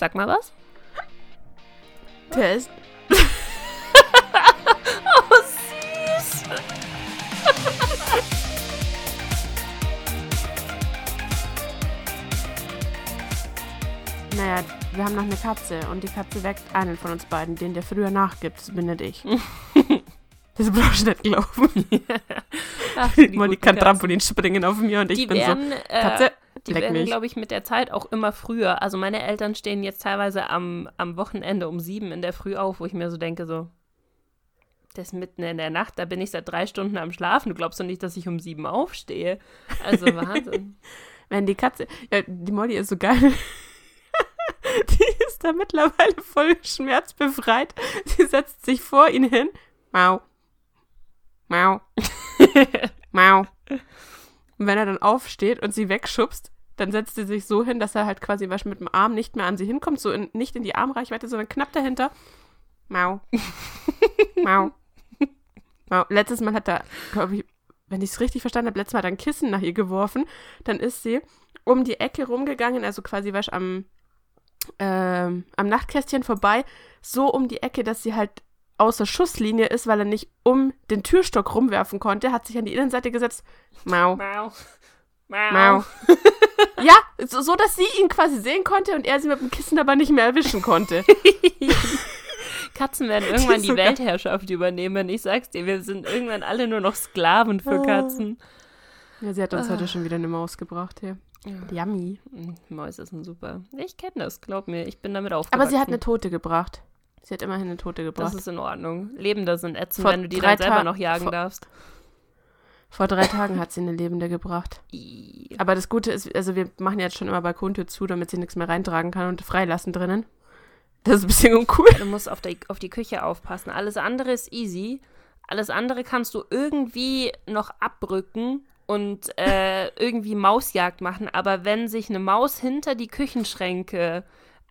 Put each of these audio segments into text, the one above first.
Sag mal was. Test. oh, süß. Naja, wir haben noch eine Katze und die Katze weckt einen von uns beiden, den der früher nachgibt. Das bin nicht ich. das brauchst du nicht glauben. Ach, Molly guten kann Katzen. Trampolin springen auf mir und ich Die bin werden, so, äh, Katze, die leck werden, glaube ich, mit der Zeit auch immer früher. Also meine Eltern stehen jetzt teilweise am, am Wochenende um sieben in der Früh auf, wo ich mir so denke, so, das ist mitten in der Nacht, da bin ich seit drei Stunden am Schlafen. Du glaubst doch nicht, dass ich um sieben aufstehe. Also Wahnsinn. Wenn die Katze, ja, die Molly ist so geil. die ist da mittlerweile voll schmerzbefreit. Sie setzt sich vor ihn hin. Mau. Mau. Mau. Und wenn er dann aufsteht und sie wegschubst, dann setzt sie sich so hin, dass er halt quasi mit dem Arm nicht mehr an sie hinkommt, so in, nicht in die Armreichweite, sondern knapp dahinter. Mau. Mau. Mau. Letztes Mal hat er, glaube ich, wenn ich es richtig verstanden habe, letztes Mal hat er ein Kissen nach ihr geworfen. Dann ist sie um die Ecke rumgegangen, also quasi was am, ähm, am Nachtkästchen vorbei, so um die Ecke, dass sie halt außer Schusslinie ist, weil er nicht um den Türstock rumwerfen konnte, hat sich an die Innenseite gesetzt. Mau. Mau. Mau. ja, so, so, dass sie ihn quasi sehen konnte und er sie mit dem Kissen aber nicht mehr erwischen konnte. Katzen werden irgendwann die geil. Weltherrschaft übernehmen. Ich sag's dir, wir sind irgendwann alle nur noch Sklaven für Oh. Katzen. Ja, sie hat uns heute schon wieder eine Maus gebracht hier. Yummy. Mm, Mäuse sind super. Ich kenne das, glaub mir. Ich bin damit aufgewachsen. Aber sie hat eine Tote gebracht. Sie hat immerhin eine Tote gebracht. Das ist in Ordnung. Lebende sind ätzend, Vor wenn du die dann selber noch jagen vor- darfst. Vor drei Tagen hat sie eine Lebende gebracht. Aber das Gute ist, also wir machen jetzt schon immer Balkontür zu, damit sie nichts mehr reintragen kann und freilassen drinnen. Das ist ein bisschen uncool. Du musst auf die, auf die Küche aufpassen. Alles andere ist easy. Alles andere kannst du irgendwie noch abrücken und äh, irgendwie Mausjagd machen. Aber wenn sich eine Maus hinter die Küchenschränke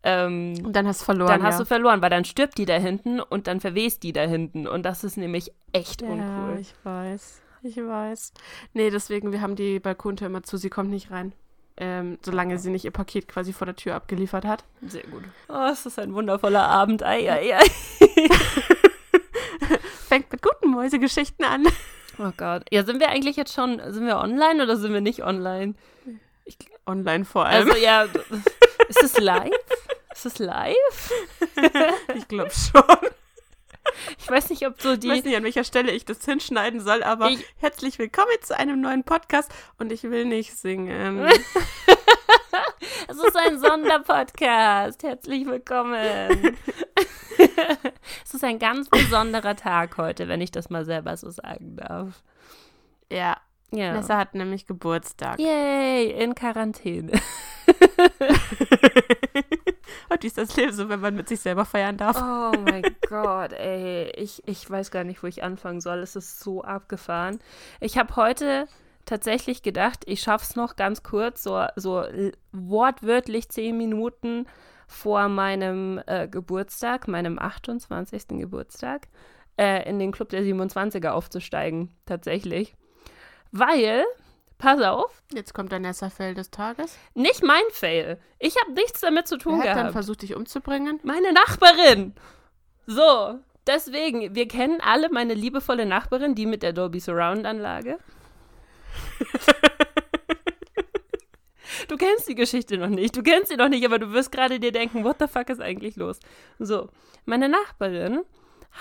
ähm, Und dann hast du verloren. dann hast ja. du verloren, weil dann stirbt die da hinten und dann verwest die da hinten. Und das ist nämlich echt Ja, uncool. ich weiß. Ich weiß. Nee, deswegen, wir haben die Balkontür immer zu, sie kommt nicht rein. Ähm, solange sie nicht ihr Paket quasi vor der Tür abgeliefert hat. Sehr gut. Oh, es ist ein wundervoller Abend. Ei, ei, ei. Fängt mit guten Mäusegeschichten an. Oh Gott. Ja, sind wir eigentlich jetzt schon, sind wir online oder sind wir nicht online? Online vor allem. Also ja, ist es live? Ist es live? ich glaube schon. Ich weiß nicht, ob so Ich weiß die. nicht, an welcher Stelle ich das hinschneiden soll, aber Ich- herzlich willkommen zu einem neuen Podcast und ich will nicht singen. Es ist ein Sonderpodcast. Herzlich willkommen. es ist ein ganz besonderer Tag heute, wenn ich das mal selber so sagen darf. ja, Ja. Nessa hat nämlich Geburtstag. Yay, in Quarantäne. Und wie ist das Leben so, wenn man mit sich selber feiern darf? Oh mein Gott, ey. Ich, ich weiß gar nicht, wo ich anfangen soll. Es ist so abgefahren. Ich habe heute tatsächlich gedacht, ich schaff's noch ganz kurz, so, so wortwörtlich zehn Minuten vor meinem äh, Geburtstag, meinem 28. Geburtstag, äh, in den Club der 27er aufzusteigen. Tatsächlich. Weil, pass auf, Jetzt kommt der Nessa-Fail des Tages. nicht mein Fail. Ich habe nichts damit zu tun Wer hat dann gehabt. versucht, dich umzubringen? Meine Nachbarin. So, deswegen, wir kennen alle meine liebevolle Nachbarin, die mit der Dolby Surround Anlage. Du kennst die Geschichte noch nicht. Du kennst sie noch nicht, aber du wirst gerade dir denken, what the fuck ist eigentlich los? So, meine Nachbarin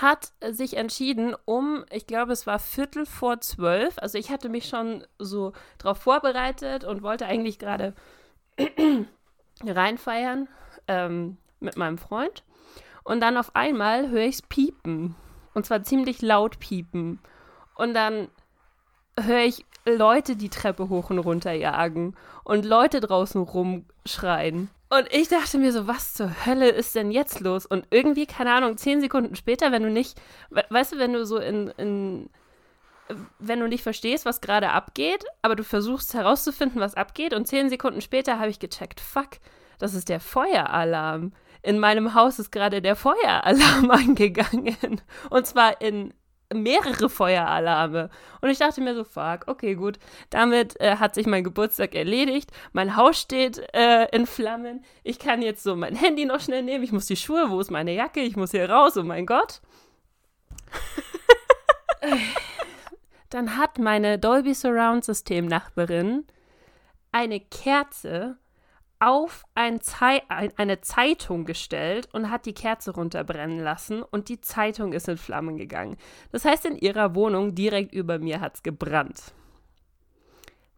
hat sich entschieden, um, ich glaube, es war Viertel vor zwölf. Also ich hatte mich schon so drauf vorbereitet und wollte eigentlich gerade reinfeiern ähm, mit meinem Freund. Und dann auf einmal höre ich es piepen. Und zwar ziemlich laut piepen. Und dann höre ich Leute die Treppe hoch und runter jagen und Leute draußen rumschreien. Und ich dachte mir so, was zur Hölle ist denn jetzt los? Und irgendwie, keine Ahnung, zehn Sekunden später, wenn du nicht, we weißt du, wenn du so in, in wenn du nicht verstehst, was gerade abgeht, aber du versuchst herauszufinden, was abgeht, und zehn Sekunden später habe ich gecheckt, fuck, das ist der Feueralarm. In meinem Haus ist gerade der Feueralarm angegangen. Und zwar in mehrere Feueralarme. Und ich dachte mir so, fuck, okay, gut. Damit äh, hat sich mein Geburtstag erledigt. Mein Haus steht äh, in Flammen. Ich kann jetzt so mein Handy noch schnell nehmen. Ich muss die Schuhe, wo ist meine Jacke? Ich muss hier raus, oh mein Gott. Dann hat meine Dolby Surround System Nachbarin eine Kerze auf ein Zei eine Zeitung gestellt und hat die Kerze runterbrennen lassen und die Zeitung ist in Flammen gegangen. Das heißt, in ihrer Wohnung direkt über mir hat es gebrannt.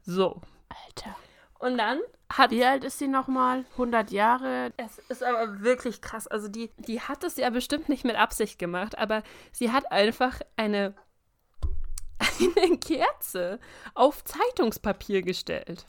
So. Alter. Und dann hat. Wie alt ist sie nochmal? 100 Jahre? Es ist aber wirklich krass. Also, die, die hat es ja bestimmt nicht mit Absicht gemacht, aber sie hat einfach eine, eine Kerze auf Zeitungspapier gestellt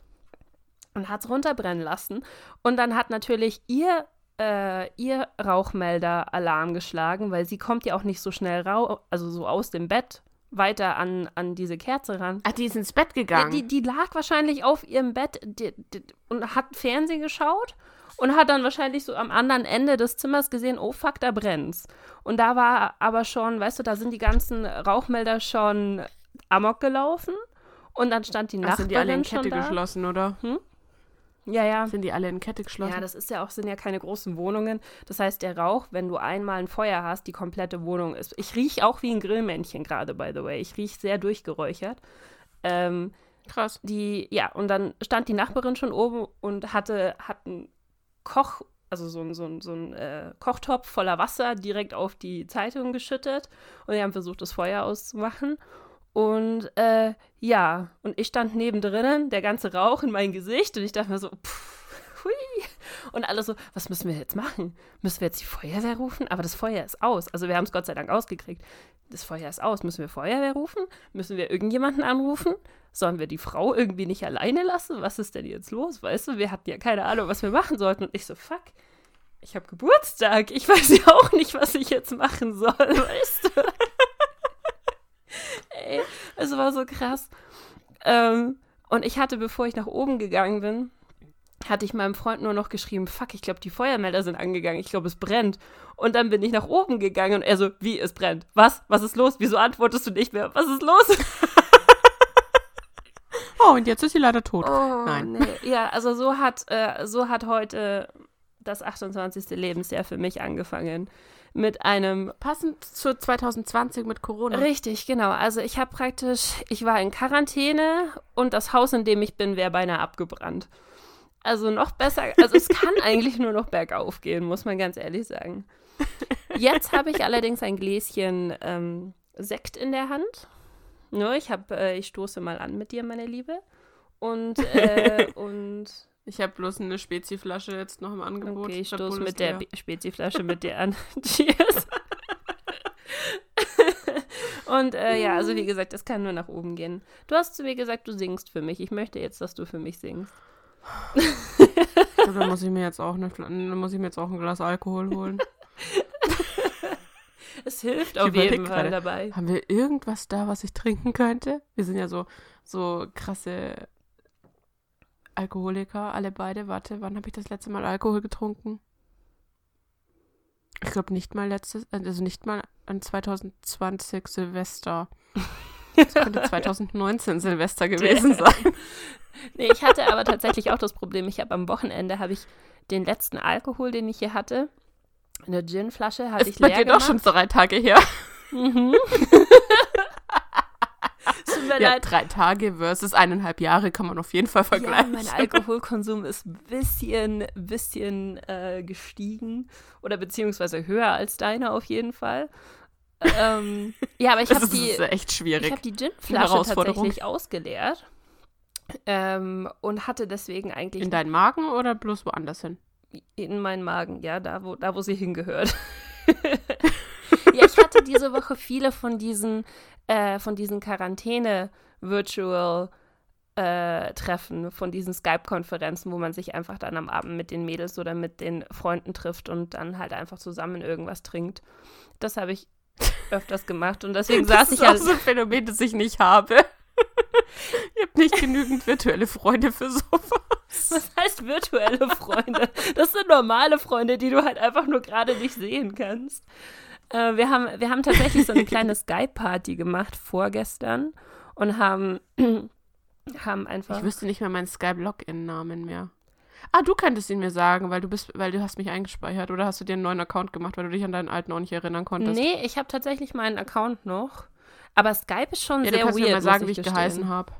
und hat es runterbrennen lassen. Und dann hat natürlich ihr, äh, ihr Rauchmelder Alarm geschlagen, weil sie kommt ja auch nicht so schnell raus, also so aus dem Bett weiter an, an diese Kerze ran. Ach, die ist ins Bett gegangen. Ja, die, die lag wahrscheinlich auf ihrem Bett die, die, und hat Fernsehen geschaut und hat dann wahrscheinlich so am anderen Ende des Zimmers gesehen, oh fuck, da brennt's. Und da war aber schon, weißt du, da sind die ganzen Rauchmelder schon amok gelaufen und dann stand die Ach, Nachbarin sind die alle in Kette geschlossen, oder? Ja, ja. Sind die alle in Kette geschlossen? Ja, das ist ja auch, sind ja keine großen Wohnungen. Das heißt, der Rauch, wenn du einmal ein Feuer hast, die komplette Wohnung ist. Ich rieche auch wie ein Grillmännchen gerade, by the way. Ich rieche sehr durchgeräuchert. Ähm, Krass. die, ja, und dann stand die Nachbarin schon oben und hatte, hat einen Koch, also so ein, so ein, so ein äh, Kochtopf voller Wasser direkt auf die Zeitung geschüttet. Und die haben versucht, das Feuer auszumachen. Und äh, ja, und ich stand nebendrin, der ganze Rauch in mein Gesicht und ich dachte mir so, pff, hui. Und alle so, was müssen wir jetzt machen? Müssen wir jetzt die Feuerwehr rufen? Aber das Feuer ist aus. Also wir haben es Gott sei Dank ausgekriegt. Das Feuer ist aus. Müssen wir Feuerwehr rufen? Müssen wir irgendjemanden anrufen? Sollen wir die Frau irgendwie nicht alleine lassen? Was ist denn jetzt los? Weißt du, wir hatten ja keine Ahnung, was wir machen sollten. Und ich so, fuck, ich habe Geburtstag. Ich weiß ja auch nicht, was ich jetzt machen soll, weißt du? Ey, es war so krass. Ähm, und ich hatte, bevor ich nach oben gegangen bin, hatte ich meinem Freund nur noch geschrieben, fuck, ich glaube, die Feuermelder sind angegangen, ich glaube, es brennt. Und dann bin ich nach oben gegangen und er so, wie, es brennt? Was? Was ist los? Wieso antwortest du nicht mehr? Was ist los? Oh, und jetzt ist sie leider tot. Oh, Nein. Nee. Ja, also so hat, äh, so hat heute das 28. Lebensjahr für mich angefangen. Mit einem Passend zu 2020 mit Corona. Richtig, genau. Also ich habe praktisch, ich war in Quarantäne und das Haus, in dem ich bin, wäre beinahe abgebrannt. Also noch besser, also es kann eigentlich nur noch bergauf gehen, muss man ganz ehrlich sagen. Jetzt habe ich allerdings ein Gläschen ähm, Sekt in der Hand. Ne, ich habe, äh, ich stoße mal an mit dir, meine Liebe. Und, äh, und Ich habe bloß eine Speziflasche jetzt noch im Angebot. okay, ich stoße mit der Speziflasche mit dir an. Cheers. Und äh, ja, also wie gesagt, das kann nur nach oben gehen. Du hast zu mir gesagt, du singst für mich. Ich möchte jetzt, dass du für mich singst. Dann muss ich mir jetzt auch eine, muss ich mir jetzt auch ein Glas Alkohol holen. Es hilft Ich auf jeden Fall gerade. dabei. Haben wir irgendwas da, was ich trinken könnte? Wir sind ja so, so krasse Alkoholiker, alle beide. Warte, wann habe ich das letzte Mal Alkohol getrunken? Ich glaube nicht mal letztes, also nicht mal an 2020 Silvester. Das könnte 2019 Silvester gewesen sein. Nee, ich hatte aber tatsächlich auch das Problem, ich habe am Wochenende, habe ich den letzten Alkohol, den ich hier hatte, eine Ginflasche, hatte ich Ist bei leer dir doch gemacht. schon drei Tage her. Mhm. Mir Ja, leid. drei Tage versus eineinhalb Jahre kann man auf jeden Fall Ja, vergleichen. mein Alkoholkonsum ist ein bisschen, bisschen äh, gestiegen oder beziehungsweise höher als deiner auf jeden Fall. Ähm, ja, aber ich das habe ist die, echt ich schwierig. hab die Ginflasche tatsächlich ausgeleert ähm, und hatte deswegen eigentlich In deinen Magen oder bloß woanders hin? in meinen Magen, ja, da wo, da wo sie hingehört. ja, ich hatte diese Woche viele von diesen, äh, von diesen Quarantäne-Virtual äh, Treffen, von diesen Skype-Konferenzen, wo man sich einfach dann am Abend mit den Mädels oder mit den Freunden trifft und dann halt einfach zusammen irgendwas trinkt. Das habe ich öfters gemacht und deswegen saß das ich ist auch halt. so ein Phänomen, das ich nicht habe. ich habe nicht genügend virtuelle Freunde für sowas. Was heißt virtuelle Freunde? Das sind normale Freunde, die du halt einfach nur gerade nicht sehen kannst. Äh, wir, haben, wir haben tatsächlich so eine kleine Skype-Party gemacht vorgestern und haben, haben einfach. Ich wüsste nicht mehr meinen Skype-Login-Namen mehr. Ah, du könntest ihn mir sagen, weil du bist, weil du hast mich eingespeichert oder hast du dir einen neuen Account gemacht, weil du dich an deinen alten auch nicht erinnern konntest? Nee, ich habe tatsächlich meinen Account noch. Aber Skype ist schon ja, sehr du kannst weird. mir mal sagen, muss wie ich gestehen. geheißen habe.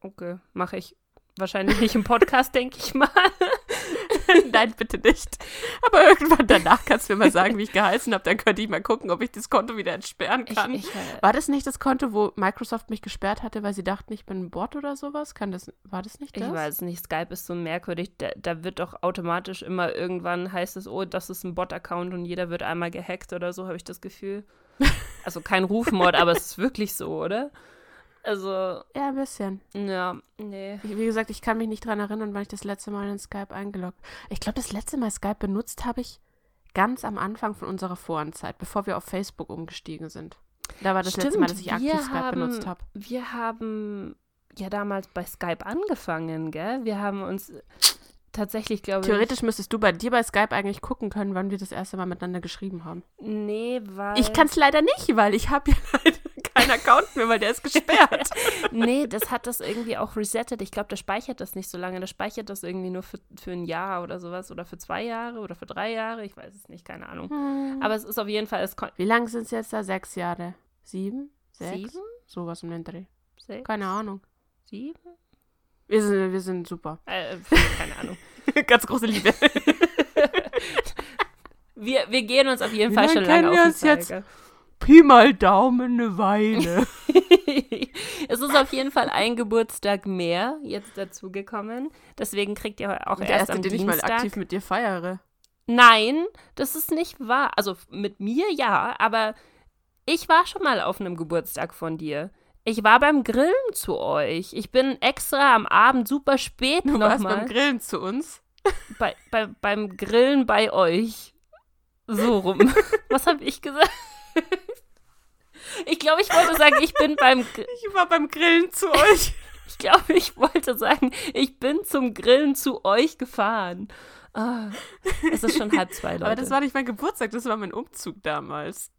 Okay, mache ich wahrscheinlich nicht im Podcast, denke ich mal. Nein, bitte nicht. Aber irgendwann danach kannst du mir mal sagen, wie ich geheißen habe. Dann könnte ich mal gucken, ob ich das Konto wieder entsperren Ich, kann. ich, äh, war das nicht das Konto, wo Microsoft mich gesperrt hatte, weil sie dachten, ich bin ein Bot oder sowas? Kann das, war das nicht das? ich weiß nicht, Skype ist so merkwürdig. Da, da wird doch automatisch immer irgendwann heißt es, oh, das ist ein Bot-Account und jeder wird einmal gehackt oder so, habe ich das Gefühl. Also kein Rufmord, aber es ist wirklich so, oder? Also, Ja, ein bisschen. ja, nee. Ich, wie gesagt, ich kann mich nicht dran erinnern, wann ich das letzte Mal in Skype eingeloggt. Ich glaube, das letzte Mal Skype benutzt habe ich ganz am Anfang von unserer Forentzeit, bevor wir auf Facebook umgestiegen sind. Da war das letzte Mal, dass ich aktiv Skype haben, benutzt habe. Wir haben ja damals bei Skype angefangen, gell? Wir haben uns tatsächlich, glaube ich. Theoretisch müsstest du bei dir bei Skype eigentlich gucken können, wann wir das erste Mal miteinander geschrieben haben. Nee, weil. Ich kann es leider nicht, weil ich habe ja leider keinen Account mehr, weil der ist gesperrt. Nee, das hat das irgendwie auch resettet. Ich glaube, der speichert das nicht so lange. Der speichert das irgendwie nur für, für ein Jahr oder sowas. Oder für zwei Jahre oder für drei Jahre. Ich weiß es nicht, keine Ahnung. Aber es ist auf jeden Fall. Wie lange sind es jetzt da? Sechs Jahre? Sieben? Sechs? sieben? Sowas um den Dreh. Sechs? Keine Ahnung. Sieben? Wir sind, wir sind super. Äh, keine Ahnung. Ganz große Liebe. Wir, wir gehen uns auf jeden Wie Fall schon lange kennen auf wir den uns jetzt? Pi mal Daumen eine Weile. es ist auf jeden Fall ein Geburtstag mehr jetzt dazugekommen. Deswegen kriegt ihr auch Der erst erste, am den ich mal Dienstag. aktiv mit dir feiere. Nein, das ist nicht wahr. Also mit mir ja, aber ich war schon mal auf einem Geburtstag von dir. Ich war beim Grillen zu euch. Ich bin extra am Abend super spät Du warst beim nochmal Grillen zu uns. bei, bei, beim Grillen bei euch. So rum. Was habe ich gesagt? Ich glaube, ich wollte sagen, ich bin beim Gr- Ich war beim Grillen zu euch. ich glaube, ich wollte sagen, ich bin zum Grillen zu euch gefahren. Ah, es ist schon halb zwei, Leute. Aber das war nicht mein Geburtstag, das war mein Umzug damals.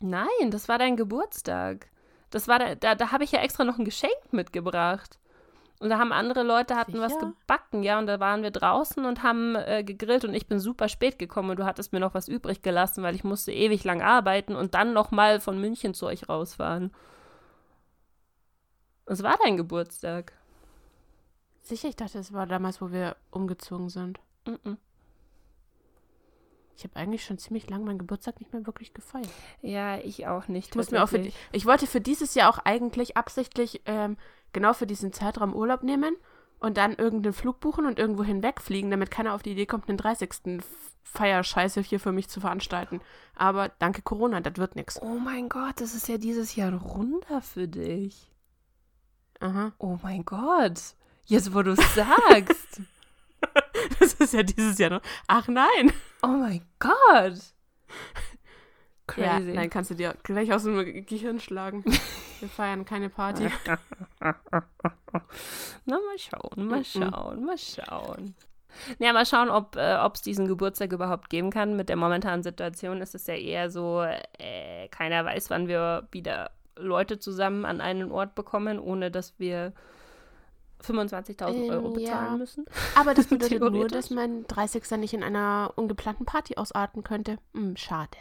Nein, das war dein Geburtstag. Das war da, da, da habe ich ja extra noch ein Geschenk mitgebracht. Und da haben andere Leute hatten was Sicher? gebacken, ja, und da waren wir draußen und haben äh, gegrillt und ich bin super spät gekommen und du hattest mir noch was übrig gelassen, weil ich musste ewig lang arbeiten und dann noch mal von München zu euch rausfahren. Es war dein Geburtstag. Sicher, ich dachte, es war damals, wo wir umgezogen sind. Mhm. Ich habe eigentlich schon ziemlich lange meinen Geburtstag nicht mehr wirklich gefeiert. Ja, ich auch nicht. Ich, muss mir auch für, ich wollte für dieses Jahr auch eigentlich absichtlich ähm, genau für diesen Zeitraum Urlaub nehmen und dann irgendeinen Flug buchen und irgendwo hinwegfliegen, damit keiner auf die Idee kommt, den 30. Feierscheiße hier für mich zu veranstalten. Aber danke Corona, das wird nichts. Oh mein Gott, das ist ja dieses Jahr runder für dich. Aha. Oh mein Gott. Jetzt, wo du es sagst. Das ist ja dieses Jahr noch. Ach nein. oh mein Gott. Ja, Crazy. nein, kannst du dir gleich aus dem Gehirn schlagen. Wir feiern keine Party. Na, mal schauen, mal schauen, mal schauen. Ja, mal schauen, ob äh, es diesen Geburtstag überhaupt geben kann. Mit der momentanen Situation ist es ja eher so, äh, keiner weiß, wann wir wieder Leute zusammen an einen Ort bekommen, ohne dass wir 25.000 Euro Ähm, bezahlen ja. müssen. Aber das bedeutet nur, dass mein 30. nicht in einer ungeplanten Party ausarten könnte. Hm, schade.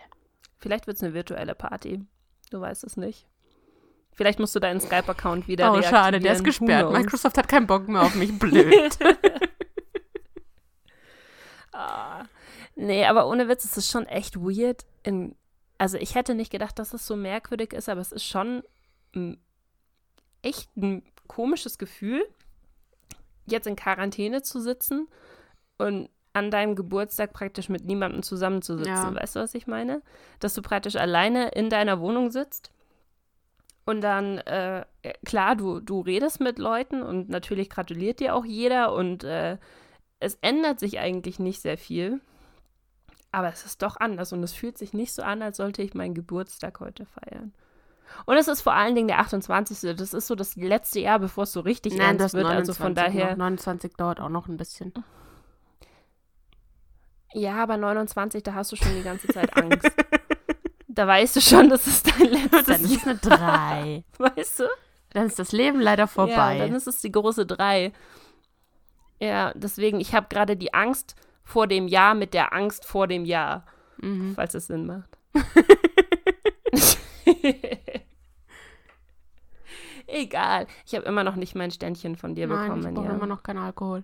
Vielleicht wird es eine virtuelle Party. Du weißt es nicht. Vielleicht musst du deinen Skype-Account wieder Oh, schade, der ist gesperrt. Microsoft hat keinen Bock mehr auf mich. Blöd. Ah. Nee, aber ohne Witz, es ist schon echt weird. In, also ich hätte nicht gedacht, dass es so merkwürdig ist, aber es ist schon mm, echt ein komisches Gefühl, jetzt in Quarantäne zu sitzen und an deinem Geburtstag praktisch mit niemandem zusammenzusitzen. Ja. Weißt du, was ich meine? Dass du praktisch alleine in deiner Wohnung sitzt und dann, äh, klar, du, du redest mit Leuten und natürlich gratuliert dir auch jeder und äh, es ändert sich eigentlich nicht sehr viel. Aber es ist doch anders und es fühlt sich nicht so an, als sollte ich meinen Geburtstag heute feiern. Und es ist vor allen Dingen der 28. Das ist so das letzte Jahr, bevor es so richtig Nein, ernst das wird. Also von daher. Noch. 29 dauert auch noch ein bisschen. Ja, aber 29, da hast du schon die ganze Zeit Angst. Da weißt du schon, das ist dein letztes Dann ist es eine 3. Jahr, weißt du? Dann ist das Leben leider vorbei. Ja, dann ist es die große 3. Ja, deswegen, ich habe gerade die Angst vor dem Jahr mit der Angst vor dem Jahr, mhm. falls es Sinn macht. Egal. Ich habe immer noch nicht mein Ständchen von dir Nein, bekommen. ich brauche ja. immer noch keinen Alkohol.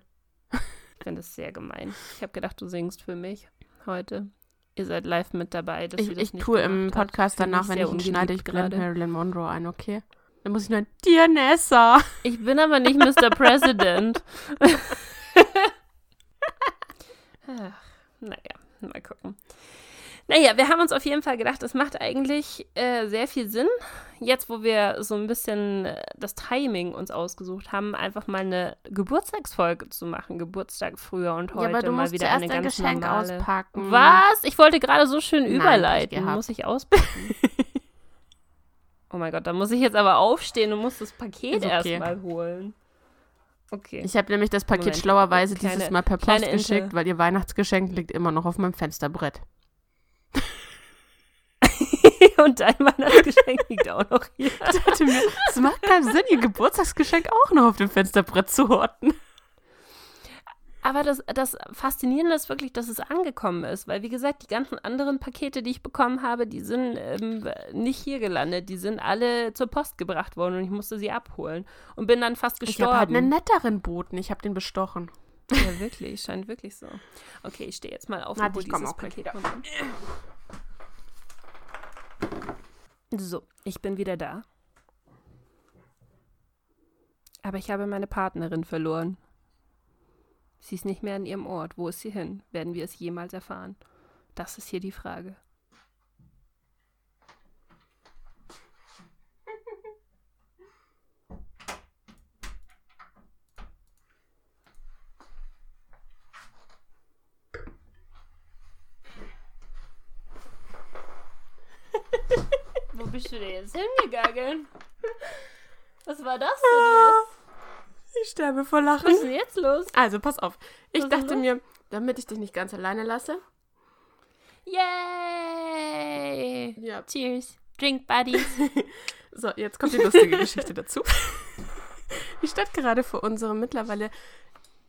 Ich finde das sehr gemein. Ich habe gedacht, du singst für mich heute. Ihr seid live mit dabei. Dass Ich, ich tue im hat. Podcast Finde danach, wenn ich ihn schneide, ich blende gerade. Marilyn Monroe ein, okay? Dann muss ich nur, Dear Nessa. Ich bin aber nicht Mr. President. Ach, naja, mal gucken. Naja, wir haben uns auf jeden Fall gedacht, es macht eigentlich äh, sehr viel Sinn, jetzt wo wir so ein bisschen äh, das Timing uns ausgesucht haben, einfach mal eine Geburtstagsfolge zu machen. Geburtstag früher und heute ja, aber du mal musst wieder eine ein ganz Geschenk normale. auspacken. Was? Ich wollte gerade so schön Nein, überleiten. Muss ich auspacken? oh mein Gott, da muss ich jetzt aber aufstehen und muss das Paket okay. erstmal holen. Okay. Ich habe nämlich das Paket Moment, schlauerweise kleine- dieses Mal per Post geschickt, weil ihr Weihnachtsgeschenk liegt immer noch auf meinem Fensterbrett. und dein Weihnachtsgeschenk liegt auch noch hier. Ich dachte mir, es macht keinen Sinn, ihr Geburtstagsgeschenk auch noch auf dem Fensterbrett zu horten. Aber das, das Faszinierende ist wirklich, dass es angekommen ist, weil wie gesagt, die ganzen anderen Pakete, die ich bekommen habe, die sind ähm, nicht hier gelandet. Die sind alle zur Post gebracht worden und ich musste sie abholen und bin dann fast Ich gestorben. habe halt einen netteren Boten, ich habe den bestochen. Ja, wirklich, scheint wirklich so. Okay, ich stehe jetzt mal auf Warte, und ich dieses Paket runter. So, ich bin wieder da. Aber ich habe meine Partnerin verloren. Sie ist nicht mehr an ihrem Ort. Wo ist sie hin? Werden wir es jemals erfahren? Das ist hier die Frage. Wo bist du denn jetzt hingegangen? Was war das denn Ich sterbe vor jetzt? Lachen. Was ist denn jetzt los? Also, pass auf. Ich Was dachte mir, damit ich dich nicht ganz alleine lasse. Yay! Ja. Cheers. Drink Buddies. So, jetzt kommt die lustige Geschichte dazu. Ich stand gerade vor unserem mittlerweile,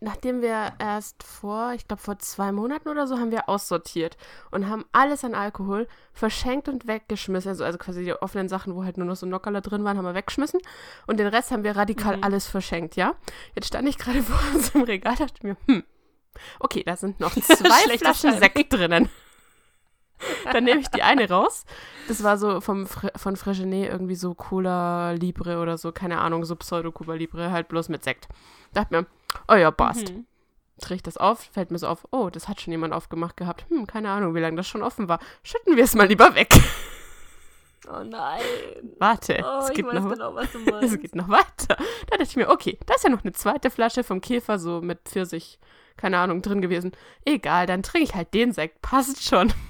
nachdem wir erst vor, ich glaube vor zwei Monaten oder so, haben wir aussortiert und haben alles an Alkohol verschenkt und weggeschmissen. Also, also quasi die offenen Sachen, wo halt nur noch so Nockerler drin waren, haben wir weggeschmissen. Und den Rest haben wir radikal Mhm. alles verschenkt, ja? Jetzt stand ich gerade vor unserem Regal, dachte mir, hm, okay, da sind noch zwei Flaschen. Sekt drinnen. Dann nehme ich die eine raus. Das war so vom von Fregenet irgendwie so Cola Libre oder so, keine Ahnung, so Pseudo-Cuba Libre, halt bloß mit Sekt. Dachte mir, oh ja, passt. Mhm. Ich das auf, fällt mir so auf, oh, das hat schon jemand aufgemacht gehabt. Hm, keine Ahnung, wie lange das schon offen war. Schütten wir es mal lieber weg. Oh nein. Warte, Oh, es ich geht weiß noch genau, was du es geht noch weiter. Da dachte ich mir, okay, da ist ja noch eine zweite Flasche vom Käfer, so mit Pfirsich, keine Ahnung, drin gewesen. Egal, dann trinke ich halt den Sekt, passt schon.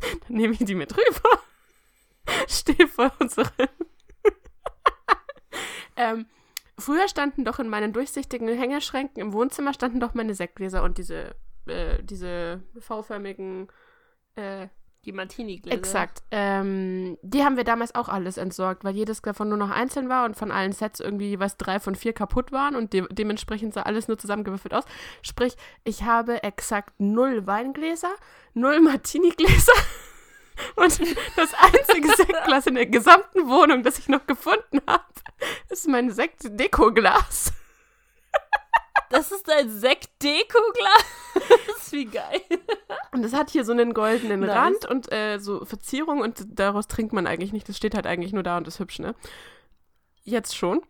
Dann nehme ich die mit rüber, stehe vor unseren. ähm, früher standen doch in meinen durchsichtigen Hängeschränken im Wohnzimmer standen doch meine Sektgläser und diese, äh, diese V-förmigen äh, Die Martini-Gläser. Exakt. Ähm, die haben wir damals auch alles entsorgt, weil jedes davon nur noch einzeln war und von allen Sets irgendwie jeweils drei von vier kaputt waren und de dementsprechend sah alles nur zusammengewürfelt aus. Sprich, ich habe exakt null Weingläser, null Martini-Gläser und das einzige Sektglas in der gesamten Wohnung, das ich noch gefunden habe, ist mein Sekt-Deko-Glas. Das ist ein Sekt-Deko-Glas. Das ist wie geil. Und es hat hier so einen goldenen Nice. Rand und äh, so Verzierung und daraus trinkt man eigentlich nicht. Das steht halt eigentlich nur da und ist hübsch, ne? Jetzt schon.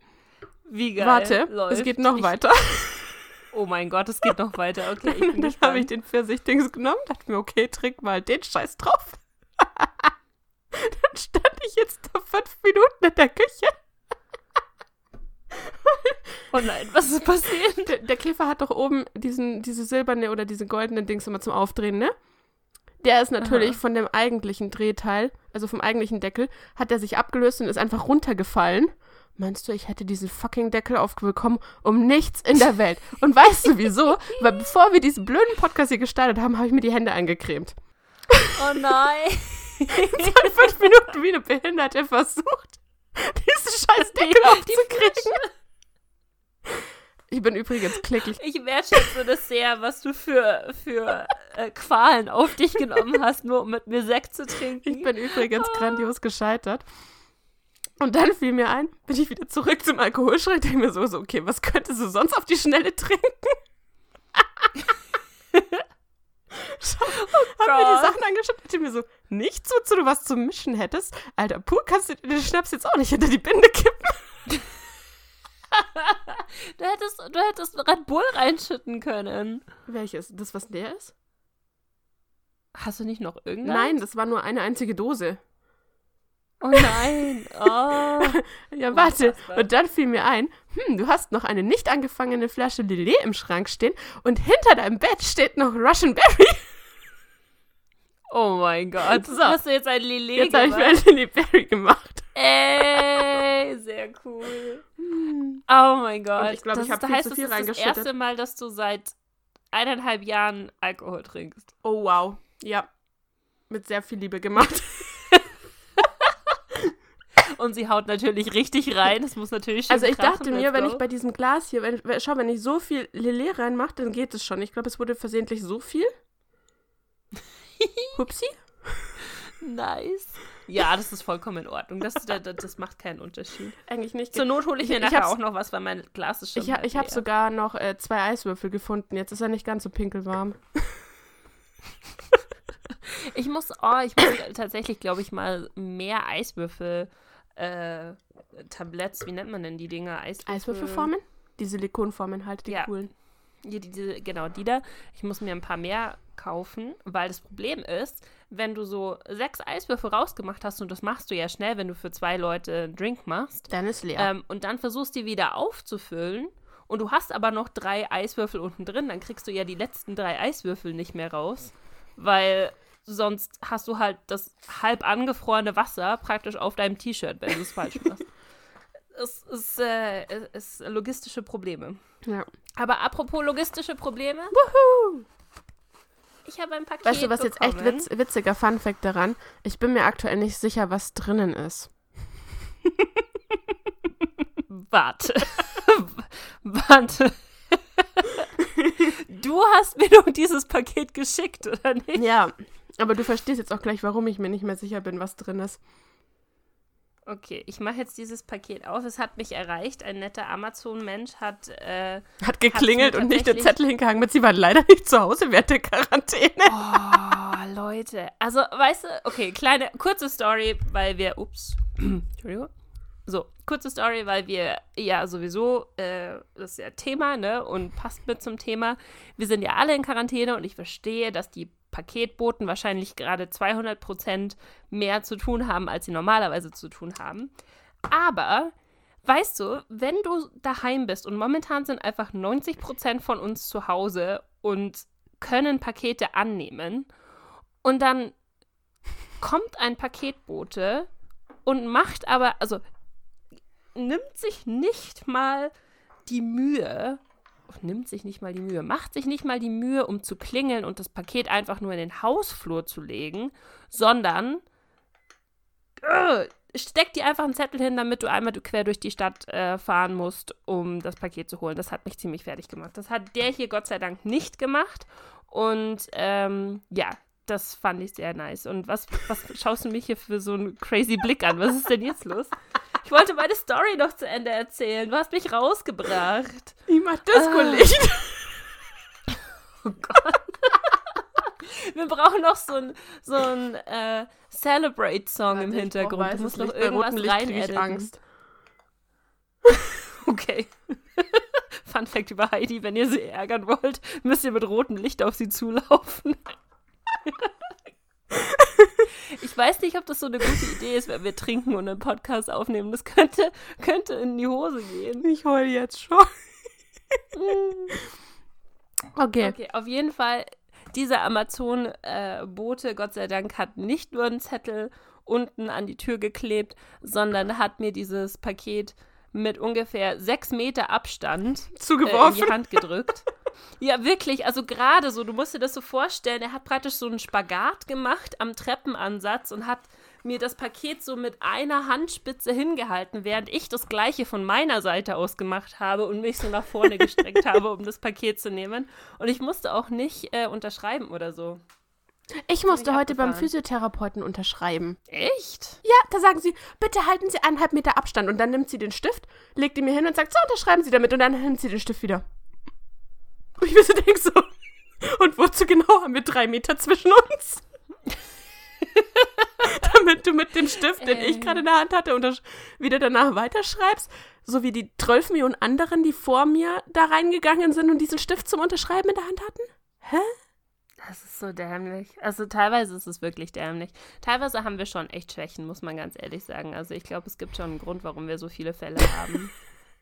Wie geil. Warte, Läuft. es geht noch ich, weiter. Oh mein Gott, es geht noch weiter. Okay, ich bin dann habe ich den Pfirsich-Dings genommen, dachte mir, okay, trink mal den Scheiß drauf. Ich jetzt da fünf Minuten in der Küche. Oh nein, was ist passiert? Der, der Käfer hat doch oben diesen, diese silberne oder diese goldenen Dings immer zum Aufdrehen, ne? Der ist natürlich Aha. von dem eigentlichen Drehteil, also vom eigentlichen Deckel, hat er sich abgelöst und ist einfach runtergefallen. Meinst du, ich hätte diesen fucking Deckel aufbekommen um nichts in der Welt? Und weißt du wieso? Weil bevor wir diesen blöden Podcast hier gestartet haben, habe ich mir die Hände eingecremt. Oh nein. in fünf Minuten wie eine Behinderte versucht, diesen scheiß Deckel aufzukriegen. Ich bin übrigens klickig. Ich wertschätze das sehr, was du für, für äh, Qualen auf dich genommen hast, nur um mit mir Sekt zu trinken. Ich bin übrigens grandios gescheitert. Und dann fiel mir ein, bin ich wieder zurück zum Alkoholschrank, denke mir so, so, okay, was könntest du sonst auf die Schnelle trinken? Schau, hab mir die. Sachen angeschaut, dachte mir so, nichts, wozu du was zum Mischen hättest. Alter, puh, kannst du den Schnaps jetzt auch nicht hinter die Binde kippen? Du hättest, du hättest Red Bull reinschütten können. Welches? Das, was der ist? Hast du nicht noch irgendeinen? Nein, das war nur eine einzige Dose. Oh nein. Oh. Ja, warte. Unfassbar. Und dann fiel mir ein, hm, du hast noch eine nicht angefangene Flasche Lillet im Schrank stehen und hinter deinem Bett steht noch Russian Berry. Oh mein Gott. So. Hast du jetzt ein Lillet Jetzt habe ich mir gemacht? ein Lillet Berry gemacht. Ey, sehr cool. Oh mein Gott. Und ich glaub, Das ich hab ist- viel heißt, zu das viel ist das reingeschüttet. erste Mal, dass du seit eineinhalb Jahren Alkohol trinkst. Oh, wow. Ja. Mit sehr viel Liebe gemacht. Und sie haut natürlich richtig rein. Das muss natürlich schön Also ich krachen. dachte mir, wenn ich bei diesem Glas hier, wenn, schau, wenn ich so viel Lillet reinmache, dann geht es schon. Ich glaube, es wurde versehentlich so viel. Hupsi. Nice. Ja, das ist vollkommen in Ordnung. Das, das, das macht keinen Unterschied. Eigentlich nicht. Zur Not hole ich mir Ich- ich nachher auch noch was, weil mein Glas ist schon Ich, ha- ich habe sogar noch äh, zwei Eiswürfel gefunden. Jetzt ist er nicht ganz so pinkelwarm. Ich muss, oh, ich muss tatsächlich, glaube ich, mal mehr Eiswürfel, äh, Tabletts, wie nennt man denn die Dinger? Eiswürfel, Eiswürfelformen? Die Silikonformen halt, die Ja. coolen. Ja, die, diese, genau, die da. Ich muss mir ein paar mehr kaufen, weil das Problem ist, wenn du so sechs Eiswürfel rausgemacht hast, und das machst du ja schnell, wenn du für zwei Leute einen Drink machst, Dann ist leer. ähm, und dann versuchst die wieder aufzufüllen, und du hast aber noch drei Eiswürfel unten drin, dann kriegst du ja die letzten drei Eiswürfel nicht mehr raus, weil sonst hast du halt das halb angefrorene Wasser praktisch auf deinem T-Shirt, wenn du es falsch machst. Es ist, äh, es ist logistische Probleme. ja. Aber apropos logistische Probleme, Wuhu! ich habe ein Paket Weißt du, was jetzt echt bekommen. witz, witziger Funfact daran? Ich bin mir aktuell nicht sicher, was drinnen ist. Warte. Warte. du hast mir doch dieses Paket geschickt, oder nicht? Ja, aber du verstehst jetzt auch gleich, warum ich mir nicht mehr sicher bin, was drin ist. Okay, ich mache jetzt dieses Paket auf. Es hat mich erreicht. Ein netter Amazon-Mensch hat. Äh, Hat geklingelt und nicht den Zettel hingehangen mit, sie waren leider nicht zu Hause während der Quarantäne. oh, Leute. Also, weißt du, okay, kleine, kurze Story, weil wir. Ups. Entschuldigung. So, kurze Story, weil wir ja sowieso, äh, das ist ja Thema, ne, und passt mit zum Thema. Wir sind ja alle in Quarantäne und ich verstehe, dass die Paketboten wahrscheinlich gerade 200 Prozent mehr zu tun haben, als sie normalerweise zu tun haben. Aber, weißt du, wenn du daheim bist und momentan sind einfach 90 Prozent von uns zu Hause und können Pakete annehmen und dann kommt ein Paketbote und macht aber, also nimmt sich nicht mal die Mühe, nimmt sich nicht mal die Mühe, macht sich nicht mal die Mühe, um zu klingeln und das Paket einfach nur in den Hausflur zu legen, sondern äh, steckt dir einfach einen Zettel hin, damit du einmal quer durch die Stadt äh, fahren musst, um das Paket zu holen. Das hat mich ziemlich fertig gemacht. Das hat der hier Gott sei Dank nicht gemacht. Und ähm, ja, das fand ich sehr nice. Und was, was schaust du mich hier für so einen crazy Blick an? Was ist denn jetzt los? Ich wollte meine Story noch zu Ende erzählen. Du hast mich rausgebracht. Ich mach Disco-Licht. Oh Gott. Wir brauchen noch so ein, so ein äh, Celebrate-Song im Hintergrund. Du musst noch irgendwas rein ich Angst. Okay. Fun Fact über Heidi: Wenn ihr sie ärgern wollt, müsst ihr mit rotem Licht auf sie zulaufen. Ich weiß nicht, ob das so eine gute Idee ist, wenn wir trinken und einen Podcast aufnehmen. Das könnte, könnte in die Hose gehen. Ich heul jetzt schon. Okay. Okay, auf jeden Fall, dieser Amazon-Bote, Gott sei Dank, hat nicht nur einen Zettel unten an die Tür geklebt, sondern hat mir dieses Paket mit ungefähr sechs Meter Abstand äh, in Zugeworfen. die Hand gedrückt. Ja, wirklich, also gerade so, du musst dir das so vorstellen, er hat praktisch so einen Spagat gemacht am Treppenansatz und hat mir das Paket so mit einer Handspitze hingehalten, während ich das gleiche von meiner Seite aus gemacht habe und mich so nach vorne gestreckt habe, um das Paket zu nehmen. Und ich musste auch nicht äh, unterschreiben oder so. Ich musste heute beim. Physiotherapeuten unterschreiben. Echt? Ja, da sagen sie, bitte halten Sie eineinhalb Meter Abstand. Und dann nimmt sie den Stift, legt ihn mir hin und sagt, so, unterschreiben Sie damit. Und dann nimmt sie den Stift wieder. Und ich so denke so, und wozu genau haben wir drei Meter zwischen uns? Damit du mit dem Stift, den ich gerade in der Hand hatte, wieder danach weiterschreibst, so wie die 12 Millionen anderen, die vor mir da reingegangen sind und diesen Stift zum Unterschreiben in der Hand hatten? Das ist so dämlich. Also teilweise ist es wirklich dämlich. Teilweise haben wir schon echt Schwächen, muss man ganz ehrlich sagen. Also ich glaube, es gibt schon einen Grund, warum wir so viele Fälle haben.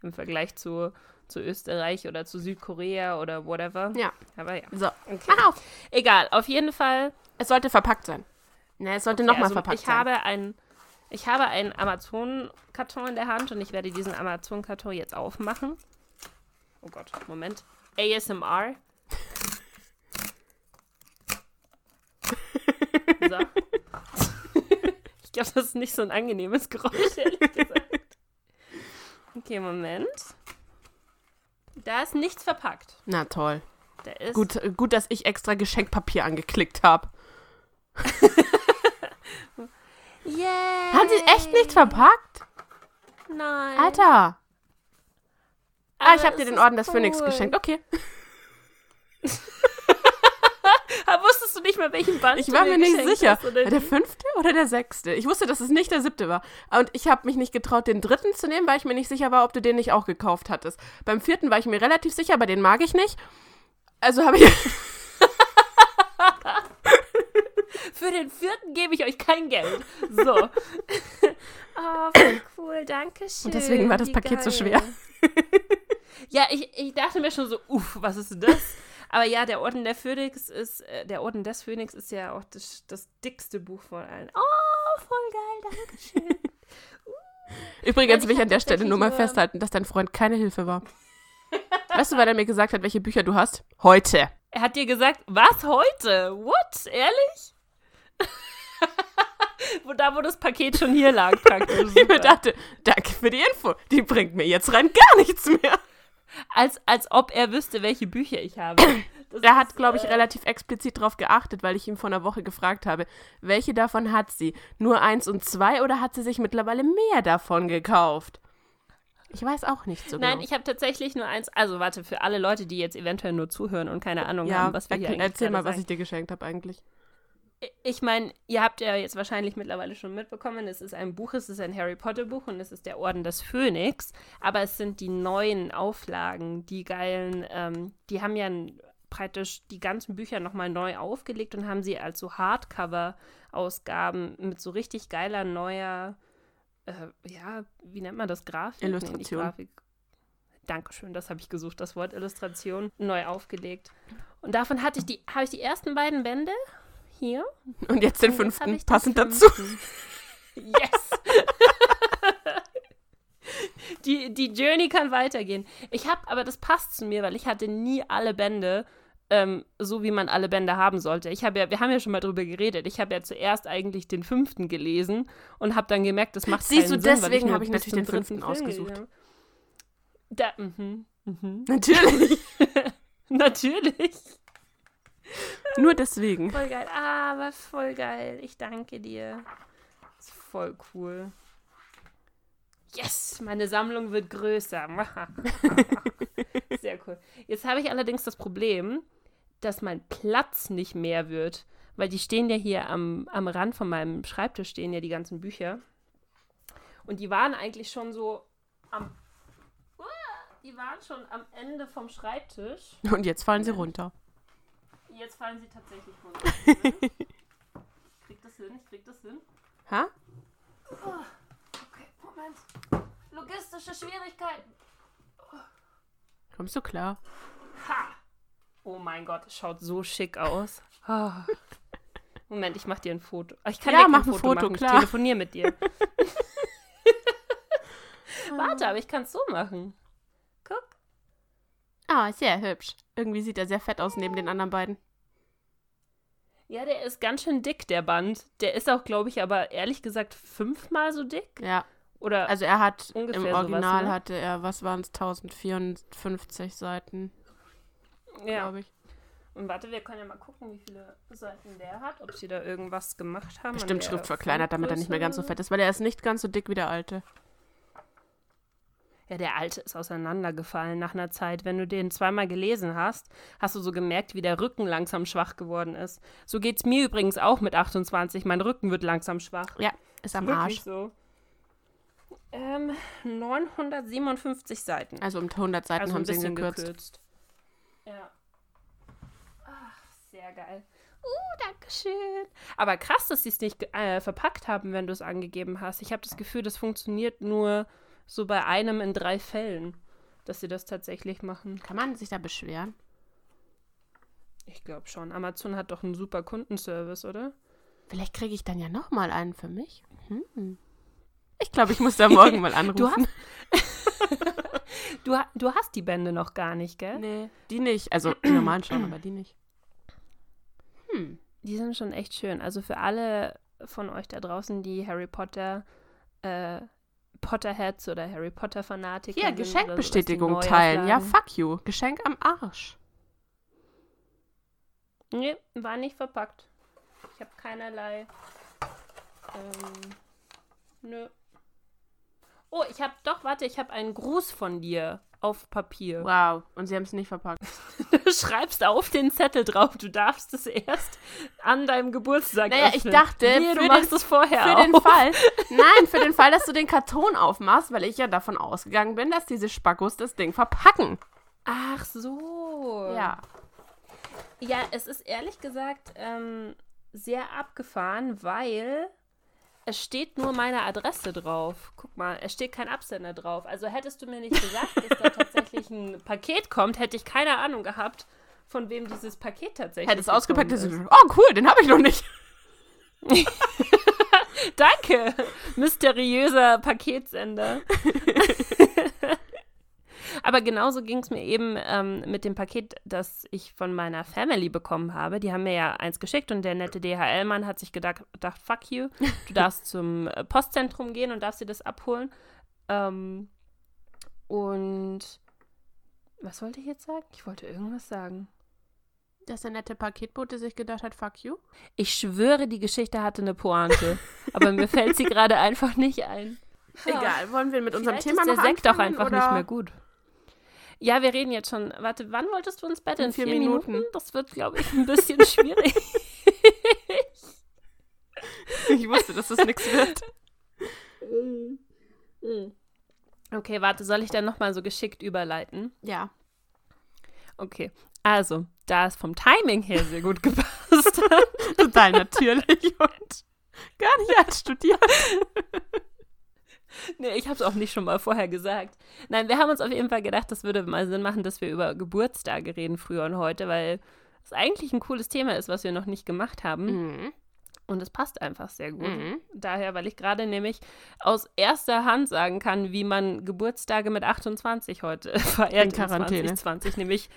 Im Vergleich zu, zu Österreich oder zu Südkorea oder whatever. Ja. Aber ja. So, Okay. mach auf. Egal, auf jeden Fall. Es sollte verpackt sein. Ne, es sollte Okay, nochmal also verpackt ich sein. Habe ein, ich habe einen Amazon-Karton in der Hand und ich werde diesen Amazon-Karton jetzt aufmachen. Oh Gott, Moment. ASMR. So. Ich glaube, das ist nicht so ein angenehmes Geräusch, ehrlich gesagt. Okay, Moment. Da ist nichts verpackt. Na toll. Da ist Gut, gut, dass ich extra Geschenkpapier angeklickt habe. Yay! Haben sie echt nichts verpackt? Nein. Alter. Ah, ich Aber habe dir den Orden des Phönix cool. geschenkt. Okay. Wusstest du nicht mal, welchen Band Ich war mir nicht sicher. hast, der fünfte oder der sechste? Ich wusste, dass es nicht der siebte war. Und ich habe mich nicht getraut, den dritten zu nehmen, weil ich mir nicht sicher war, ob du den nicht auch gekauft hattest. Beim vierten war ich mir relativ sicher, aber den mag ich nicht. Also habe ich. Für den vierten gebe ich euch kein Geld. So. oh, voll cool, danke schön. Und deswegen war das Paket so geil. schwer. ja, ich, ich dachte mir schon so, uff, was ist denn das? Aber ja, der Orden der Phönix ist, äh, der Orden des Phönix ist ja auch das, das dickste Buch von allen. Oh, voll geil, danke schön. Übrigens Nein, will ich an der Stelle nur mal festhalten, dass dein Freund keine Hilfe war. weißt du, weil er mir gesagt hat, welche Bücher du hast? Heute. Er hat dir gesagt, was heute? What? Ehrlich? wo da, wo das Paket schon hier lag, praktisch. Ich mir dachte, danke für die Info. Die bringt mir jetzt rein gar nichts mehr. Als, als ob er wüsste, welche Bücher ich habe. Das Er hat, glaube ich, äh, relativ explizit darauf geachtet, weil ich ihm vor einer Woche gefragt habe, welche davon hat sie? Nur eins und zwei oder hat sie sich mittlerweile mehr davon gekauft? Ich weiß auch nicht so Nein, genau. ich habe tatsächlich nur eins. Also, warte, für alle Leute, die jetzt eventuell nur zuhören und keine Ahnung ja, haben, was wir hier eigentlich erzähl mal, gerade was ich sagen. dir geschenkt habe eigentlich. Ich meine, ihr habt ja jetzt wahrscheinlich mittlerweile schon mitbekommen, es ist ein Buch, es ist ein Harry Potter Buch und es ist der Orden des Phönix, aber es sind die neuen Auflagen, die geilen, ähm, die haben ja praktisch die ganzen Bücher nochmal neu aufgelegt und haben sie als so Hardcover-Ausgaben mit so richtig geiler neuer, äh, ja, wie nennt man das, Grafik? Nee, Illustration. Grafik. Dankeschön, das habe ich gesucht, das Wort Illustration, neu aufgelegt. Und davon hatte ich die, habe ich die ersten beiden Bände hier. Und jetzt den Und jetzt fünften, passend dazu. fünften. Yes! die, die Journey kann weitergehen. Ich habe, aber das passt zu mir, weil ich hatte nie alle Bände, ähm, so wie man alle Bände haben sollte. Ich habe ja, wir haben ja schon mal drüber geredet. Ich habe ja zuerst eigentlich den fünften gelesen und habe dann gemerkt, das macht Siehst keinen du, Sinn, deswegen habe ich natürlich den fünften ausgesucht. Da, mhm, mhm. Natürlich. Natürlich. Nur deswegen. Voll geil. Ah, aber voll geil. Ich danke dir. Ist voll cool. Yes, meine Sammlung wird größer. Sehr cool. Jetzt habe ich allerdings das Problem, dass mein Platz nicht mehr wird, weil die stehen ja hier am, am Rand von meinem Schreibtisch, stehen ja die ganzen Bücher. Und die waren eigentlich schon so am. Die waren schon am Ende vom Schreibtisch. Und jetzt fallen sie runter. Jetzt fallen sie tatsächlich runter. ich krieg das hin, ich krieg das hin. Ha? Okay, Moment. Logistische Schwierigkeiten. Kommst du klar? Ha! Oh mein Gott, es schaut so schick aus. Moment, ich mach dir ein Foto. Ich kann Ja, dir kein mach ein Foto Foto, machen. klar. Ich telefoniere mit dir. Warte, aber ich kann es so machen. Guck. Ah, sehr hübsch. Irgendwie sieht er sehr fett aus neben den anderen beiden. Ja, der ist ganz schön dick, der Band. Der ist auch, glaube ich, aber ehrlich gesagt fünfmal so dick. Ja. Oder Also er hat Ungefähr im sowas, Original ne? hatte er, was waren es, 1054 Seiten, ja. glaube ich. Und warte, wir können ja mal gucken, wie viele Seiten der hat, ob sie da irgendwas gemacht haben. Bestimmt Schrift verkleinert, damit er nicht mehr ganz so fett ist, weil er ist nicht ganz so dick wie der alte. Ja, der alte ist auseinandergefallen nach einer Zeit. Wenn du den zweimal gelesen hast, hast du so gemerkt, wie der Rücken langsam schwach geworden ist. So geht's mir übrigens auch mit 28. Mein Rücken wird langsam schwach. Ja, ist am Wirklich Arsch. so. Ähm, 957 Seiten. Also um 100 Seiten Also haben sie ihn gekürzt. gekürzt. Ja. Ach, sehr geil. Uh, danke schön. Aber krass, dass sie es nicht äh, verpackt haben, wenn du es angegeben hast. Ich habe das Gefühl, das funktioniert nur so bei einem in drei Fällen, dass sie das tatsächlich machen. Kann man sich da beschweren? Ich glaube schon. Amazon hat doch einen super Kundenservice, oder? Vielleicht kriege ich dann ja noch mal einen für mich. Hm. Ich glaube, ich muss da morgen mal anrufen. Du, ha- du hast die Bände noch gar nicht, gell? Nee, die nicht. Also die normalen schon, aber die nicht. Hm. Die sind schon echt schön. Also für alle von euch da draußen, die Harry Potter, äh, Potterheads oder Harry Potter Fanatiker Hier, Geschenkbestätigung neu teilen. Ja, fuck you. Geschenk am Arsch. Nee, war nicht verpackt. Ich habe keinerlei. Ähm, nö. Oh, ich habe doch, warte, ich habe einen Gruß von dir auf Papier. Wow. Und sie haben es nicht verpackt. Du schreibst auf den Zettel drauf, du darfst es erst an deinem Geburtstag Naja, ich öffnen. dachte, nee, du machst es vorher Für auf. den Fall. Nein, für den Fall, dass du den Karton aufmachst, weil ich ja davon ausgegangen bin, dass diese Spackos das Ding verpacken. Ach so. Ja. Ja, es ist ehrlich gesagt ähm, sehr abgefahren, weil es steht nur meine Adresse drauf. Guck mal, es steht kein Absender drauf. Also hättest du mir nicht gesagt, dass da tatsächlich ein Paket kommt, hätte ich keine Ahnung gehabt, von wem dieses Paket tatsächlich Hätte es ausgepackt, hätte oh cool, den habe ich noch nicht. Danke, mysteriöser Paketsender. Aber genauso ging es mir eben ähm, mit dem Paket, das ich von meiner Family bekommen habe. Die haben mir ja eins geschickt und der nette DHL-Mann hat sich gedacht, gedacht, fuck you, du darfst zum äh, Postzentrum gehen und darfst dir das abholen. Ähm, und was wollte ich jetzt sagen? Ich wollte irgendwas sagen. Dass der nette Paketbote sich gedacht hat, fuck you. Ich schwöre, die Geschichte hatte eine Pointe, aber mir fällt sie gerade einfach nicht ein. Egal, wollen wir mit unserem Vielleicht Thema ist der noch Sekt auch anfangen, einfach oder? nicht mehr gut. Ja, wir reden jetzt schon. Warte, wann wolltest du ins Bett? In, In vier, vier Minuten? Minuten. Das wird, glaube ich, ein bisschen schwierig. Ich wusste, dass das nichts wird. okay, warte, soll ich dann nochmal so geschickt überleiten? Ja. Okay, also, da es vom Timing her sehr gut gepasst hat. Total natürlich und gar nicht einstudiert. nee, ich habe es auch nicht schon mal vorher gesagt. Nein, wir haben uns auf jeden Fall gedacht, das würde mal Sinn machen, dass wir über Geburtstage reden, früher und heute, weil es eigentlich ein cooles Thema ist, was wir noch nicht gemacht haben. Mhm. Und es passt einfach sehr gut. Mhm. Daher, weil ich gerade nämlich aus erster Hand sagen kann, wie man Geburtstage mit 28 heute feiert In Quarantäne. 2020, nämlich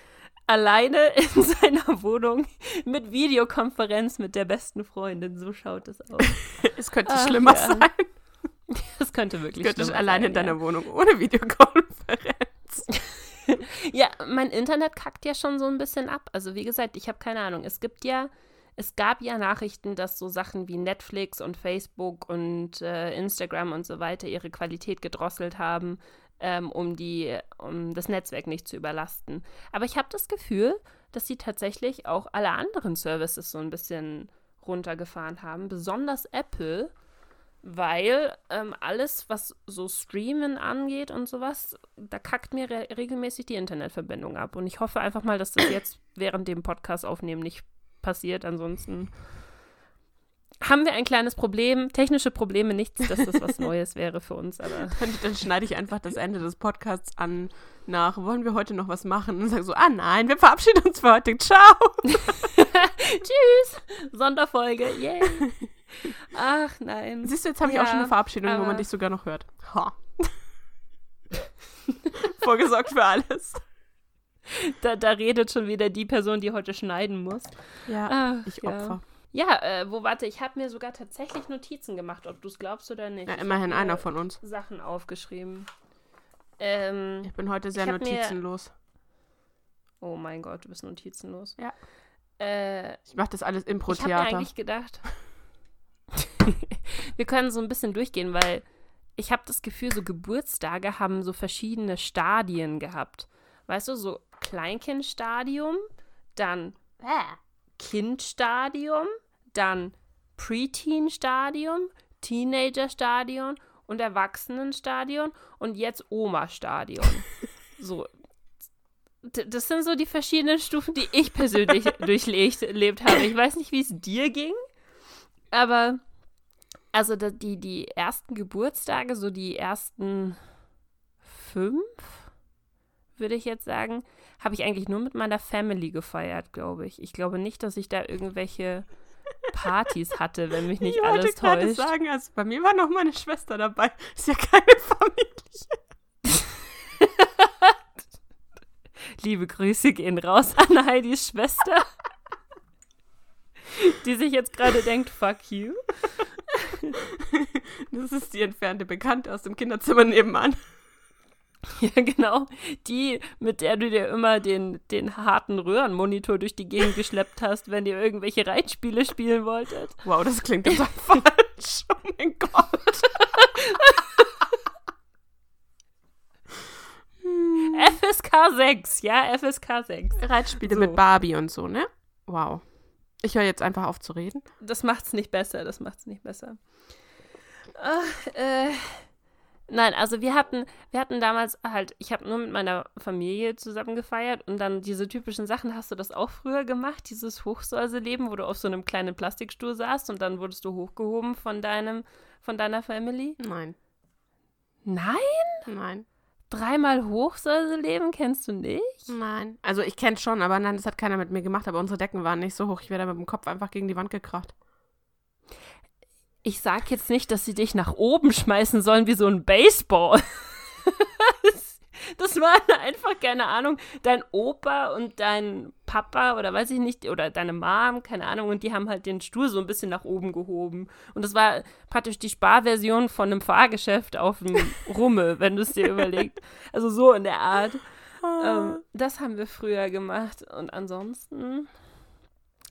alleine in seiner Wohnung mit Videokonferenz mit der besten Freundin. So schaut es aus. Es könnte Ach, schlimmer ja. sein. Das könnte wirklich Könnte schlimmer alleine in sein, deiner Wohnung ohne Videokonferenz. Ja. ja, mein Internet kackt ja schon so ein bisschen ab. Also wie gesagt, ich habe keine Ahnung. Es gibt ja, es gab ja Nachrichten, dass so Sachen wie Netflix und Facebook und äh, Instagram und so weiter ihre Qualität gedrosselt haben, ähm, um die, um das Netzwerk nicht zu überlasten. Aber ich habe das Gefühl, dass sie tatsächlich auch alle anderen Services so ein bisschen runtergefahren haben, besonders Apple, weil ähm, alles, was so Streamen angeht und sowas, da kackt mir re regelmäßig die Internetverbindung ab. Und ich hoffe einfach mal, dass das jetzt während dem Podcast aufnehmen nicht passiert. Ansonsten haben wir ein kleines Problem. Technische Probleme, nichts, dass das was Neues wäre für uns, aber Dann, dann schneide ich einfach das Ende des Podcasts an nach, wollen wir heute noch was machen? Und sage so, ah nein, wir verabschieden uns für heute. Ciao. tschüss! Sonderfolge, yay! Ach nein. Siehst du, jetzt habe ich auch Ja, schon eine Verabschiedung, wo man dich sogar noch hört. Ha. Vorgesorgt für alles. Da, da redet schon wieder die Person, die heute schneiden muss. Ja, Ach, ich ja. Opfer. Ja, äh, wo warte, ich habe mir sogar tatsächlich Notizen gemacht, ob du es glaubst oder nicht. Ja, immerhin einer von uns. Sachen aufgeschrieben. Ähm, Ich bin heute sehr hab mir- notizenlos. oh mein Gott, du bist notizenlos. Ja. Äh, Ich mache das alles ich habe Impro-Theater. eigentlich gedacht, wir können so ein bisschen durchgehen, weil ich habe das Gefühl, so Geburtstage haben so verschiedene Stadien gehabt. Weißt du, so Kleinkindstadium, dann Kindstadium, dann Preteen-Stadium, Teenager-Stadion und Erwachsenenstadion und jetzt Oma-Stadion. so. Das sind so die verschiedenen Stufen, die ich persönlich durchlebt habe. Ich weiß nicht, wie es dir ging, aber also die, die ersten Geburtstage, so die ersten fünf, würde ich jetzt sagen, habe ich eigentlich nur mit meiner Family gefeiert, glaube ich. Ich glaube nicht, dass ich da irgendwelche Partys hatte, wenn mich nicht ich wollte alles täuscht. sagen, also bei mir war noch meine Schwester dabei. Ist ja keine Familie. Liebe Grüße gehen raus an Heidis Schwester, die sich jetzt gerade denkt, fuck you. Das ist die entfernte Bekannte aus dem Kinderzimmer nebenan. Ja, genau. Die, mit der du dir immer den, den harten Röhrenmonitor durch die Gegend geschleppt hast, wenn ihr irgendwelche Reitspiele spielen wolltet. Wow, das klingt total falsch. Oh mein Gott. FSK 6, ja, FSK 6. Reitspiele So. mit Barbie und so, ne? Wow. Ich höre jetzt einfach auf zu reden. Das macht's nicht besser, das macht's nicht besser. Ach, äh, nein, also wir hatten, wir hatten damals halt, ich habe nur mit meiner Familie zusammen gefeiert und dann diese typischen Sachen, hast du das auch früher gemacht, dieses Hochsäuseleben, wo du auf so einem kleinen Plastikstuhl saßt und dann wurdest du hochgehoben von deinem, von deiner Family? Nein, Nein? nein, Dreimal Hochsäuseleben kennst du nicht? nein. Also ich kenne schon, aber nein, das hat keiner mit mir gemacht, aber unsere Decken waren nicht so hoch. Ich wäre da mit dem Kopf einfach gegen die Wand gekracht. Ich sag jetzt nicht, dass sie dich nach oben schmeißen sollen wie so ein Baseball. das, waren einfach, keine Ahnung, dein Opa und dein Papa oder weiß ich nicht, oder deine Mom, keine Ahnung, und die haben halt den Stuhl so ein bisschen nach oben gehoben. Und das war praktisch die Sparversion von einem Fahrgeschäft auf dem Rummel, wenn du es dir überlegst. Also so in der Art. Ähm, das haben wir früher gemacht. Und ansonsten,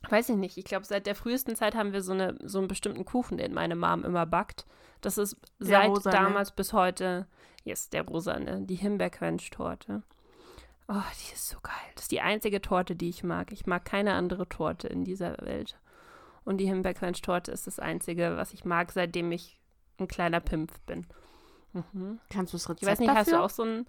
weiß ich nicht. Ich glaube, seit der frühesten Zeit haben wir so, eine, so einen bestimmten Kuchen, den meine Mom immer backt. Das ist seit rosane. damals bis heute, yes, der rosane, die Himbeerquench-Torte. Oh, die ist so geil. Das ist die einzige Torte, die ich mag. Ich mag keine andere Torte in dieser Welt. Und die Himbeerquench-Torte ist das einzige, was ich mag, seitdem ich ein kleiner Pimpf bin. Mhm. Kannst du das Rezept Ich weiß nicht, dafür? hast du auch so ein.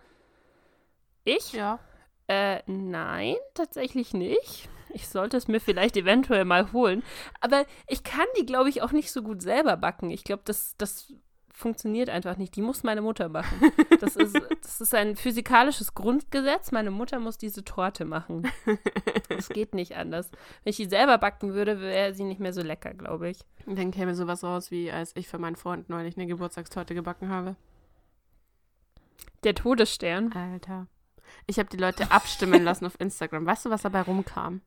Ich? Ja. Äh, nein, tatsächlich nicht. Ich sollte es mir vielleicht eventuell mal holen. Aber ich kann die, glaube ich, auch nicht so gut selber backen. Ich glaube, das, das funktioniert einfach nicht. Die muss meine Mutter machen. Das ist, das ist ein physikalisches Grundgesetz. Meine Mutter muss diese Torte machen. Das geht nicht anders. Wenn ich die selber backen würde, wäre sie nicht mehr so lecker, glaube ich. Und dann käme sowas raus, wie als ich für meinen Freund neulich eine Geburtstagstorte gebacken habe. Der Todesstern. Alter. Ich habe die Leute abstimmen lassen auf Instagram. Weißt du, was dabei rumkam?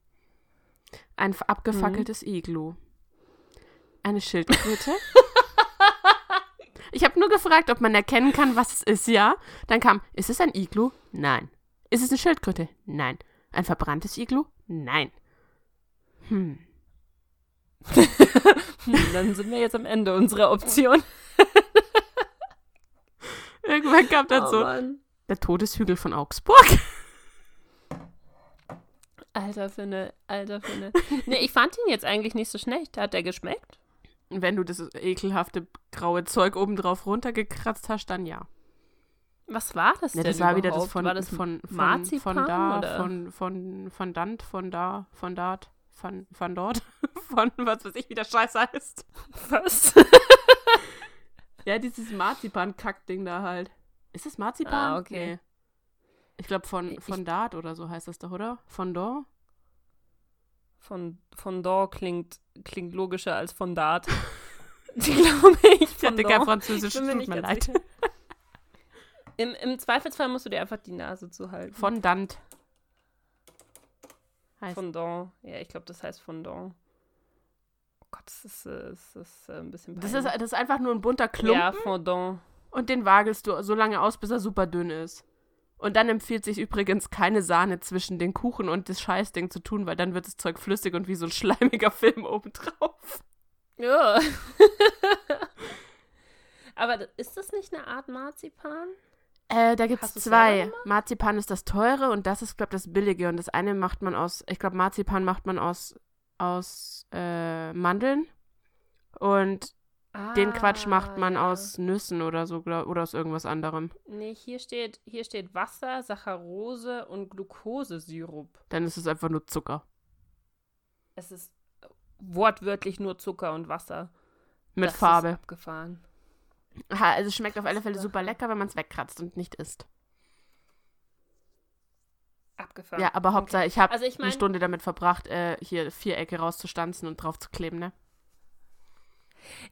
Ein abgefackeltes Iglu. Eine Schildkröte. ich habe nur gefragt, ob man erkennen kann, was es ist, ja? Dann kam, ist es ein Iglu? Nein. Ist es eine Schildkröte? Nein. Ein verbranntes Iglu? Nein. Hm. Hm, dann sind wir jetzt am Ende unserer Option. Irgendwann kam dann Oh so, Mann. der Todeshügel von Augsburg. Alter Finne, alter Finne. Nee, ich fand ihn jetzt eigentlich nicht so schlecht. Hat der geschmeckt? Wenn du das ekelhafte graue Zeug oben drauf runtergekratzt hast, dann ja. Was war das Ja, denn das war wieder das überhaupt? von, war das von, von, Marzipan, von da, oder? von, von, von Dant, von da, von dort, von, von dort, von was weiß ich, wie der Scheiß heißt. was? Ja, dieses Marzipan-Kack-Ding da halt. Ist das Marzipan? Ah, okay. Nee. Ich glaube von, Ich- von Dart oder so heißt das doch, oder? Von Dor? Von, von Dor klingt, klingt logischer als von Dart. Glaube ich. Ich hatte von kein. Französisch, tut mir leid. sicher. Im, Im Zweifelsfall musst du dir einfach die Nase zuhalten. Fondant. Heißt. Fondant. Ja, ich glaube, das heißt Fondant. Oh Gott, das ist, äh, das ist äh, ein bisschen Das ist, peinlich. das ist einfach nur ein bunter Klumpen Ja, Fondant. und den wagelst du so lange aus, bis er super dünn ist. Und dann empfiehlt sich übrigens keine Sahne zwischen den Kuchen und das Scheißding zu tun, weil dann wird das Zeug flüssig und wie so ein schleimiger Film obendrauf. Ja. Aber ist das nicht eine Art Marzipan? Äh, da gibt es zwei. Marzipan ist das teure und das ist, glaube ich, das billige. Und das eine macht man aus, ich glaube, Marzipan macht man aus, aus äh, Mandeln. Und den Quatsch macht man Ah, aus Nüssen oder so, glaub, oder aus irgendwas anderem. Nee, hier steht, hier steht Wasser, Saccharose und Glukosesirup. Dann ist es einfach nur Zucker. Es ist wortwörtlich nur Zucker und Wasser. Mit das Ist Farbe. abgefahren. Ha, also es schmeckt auf alle Fälle ist super lecker, wenn man es wegkratzt und nicht isst. Abgefahren. Ja, aber Hauptsache, ich habe Also ich eine meine, Stunde damit verbracht, äh, hier Vierecke rauszustanzen und drauf zu kleben, ne?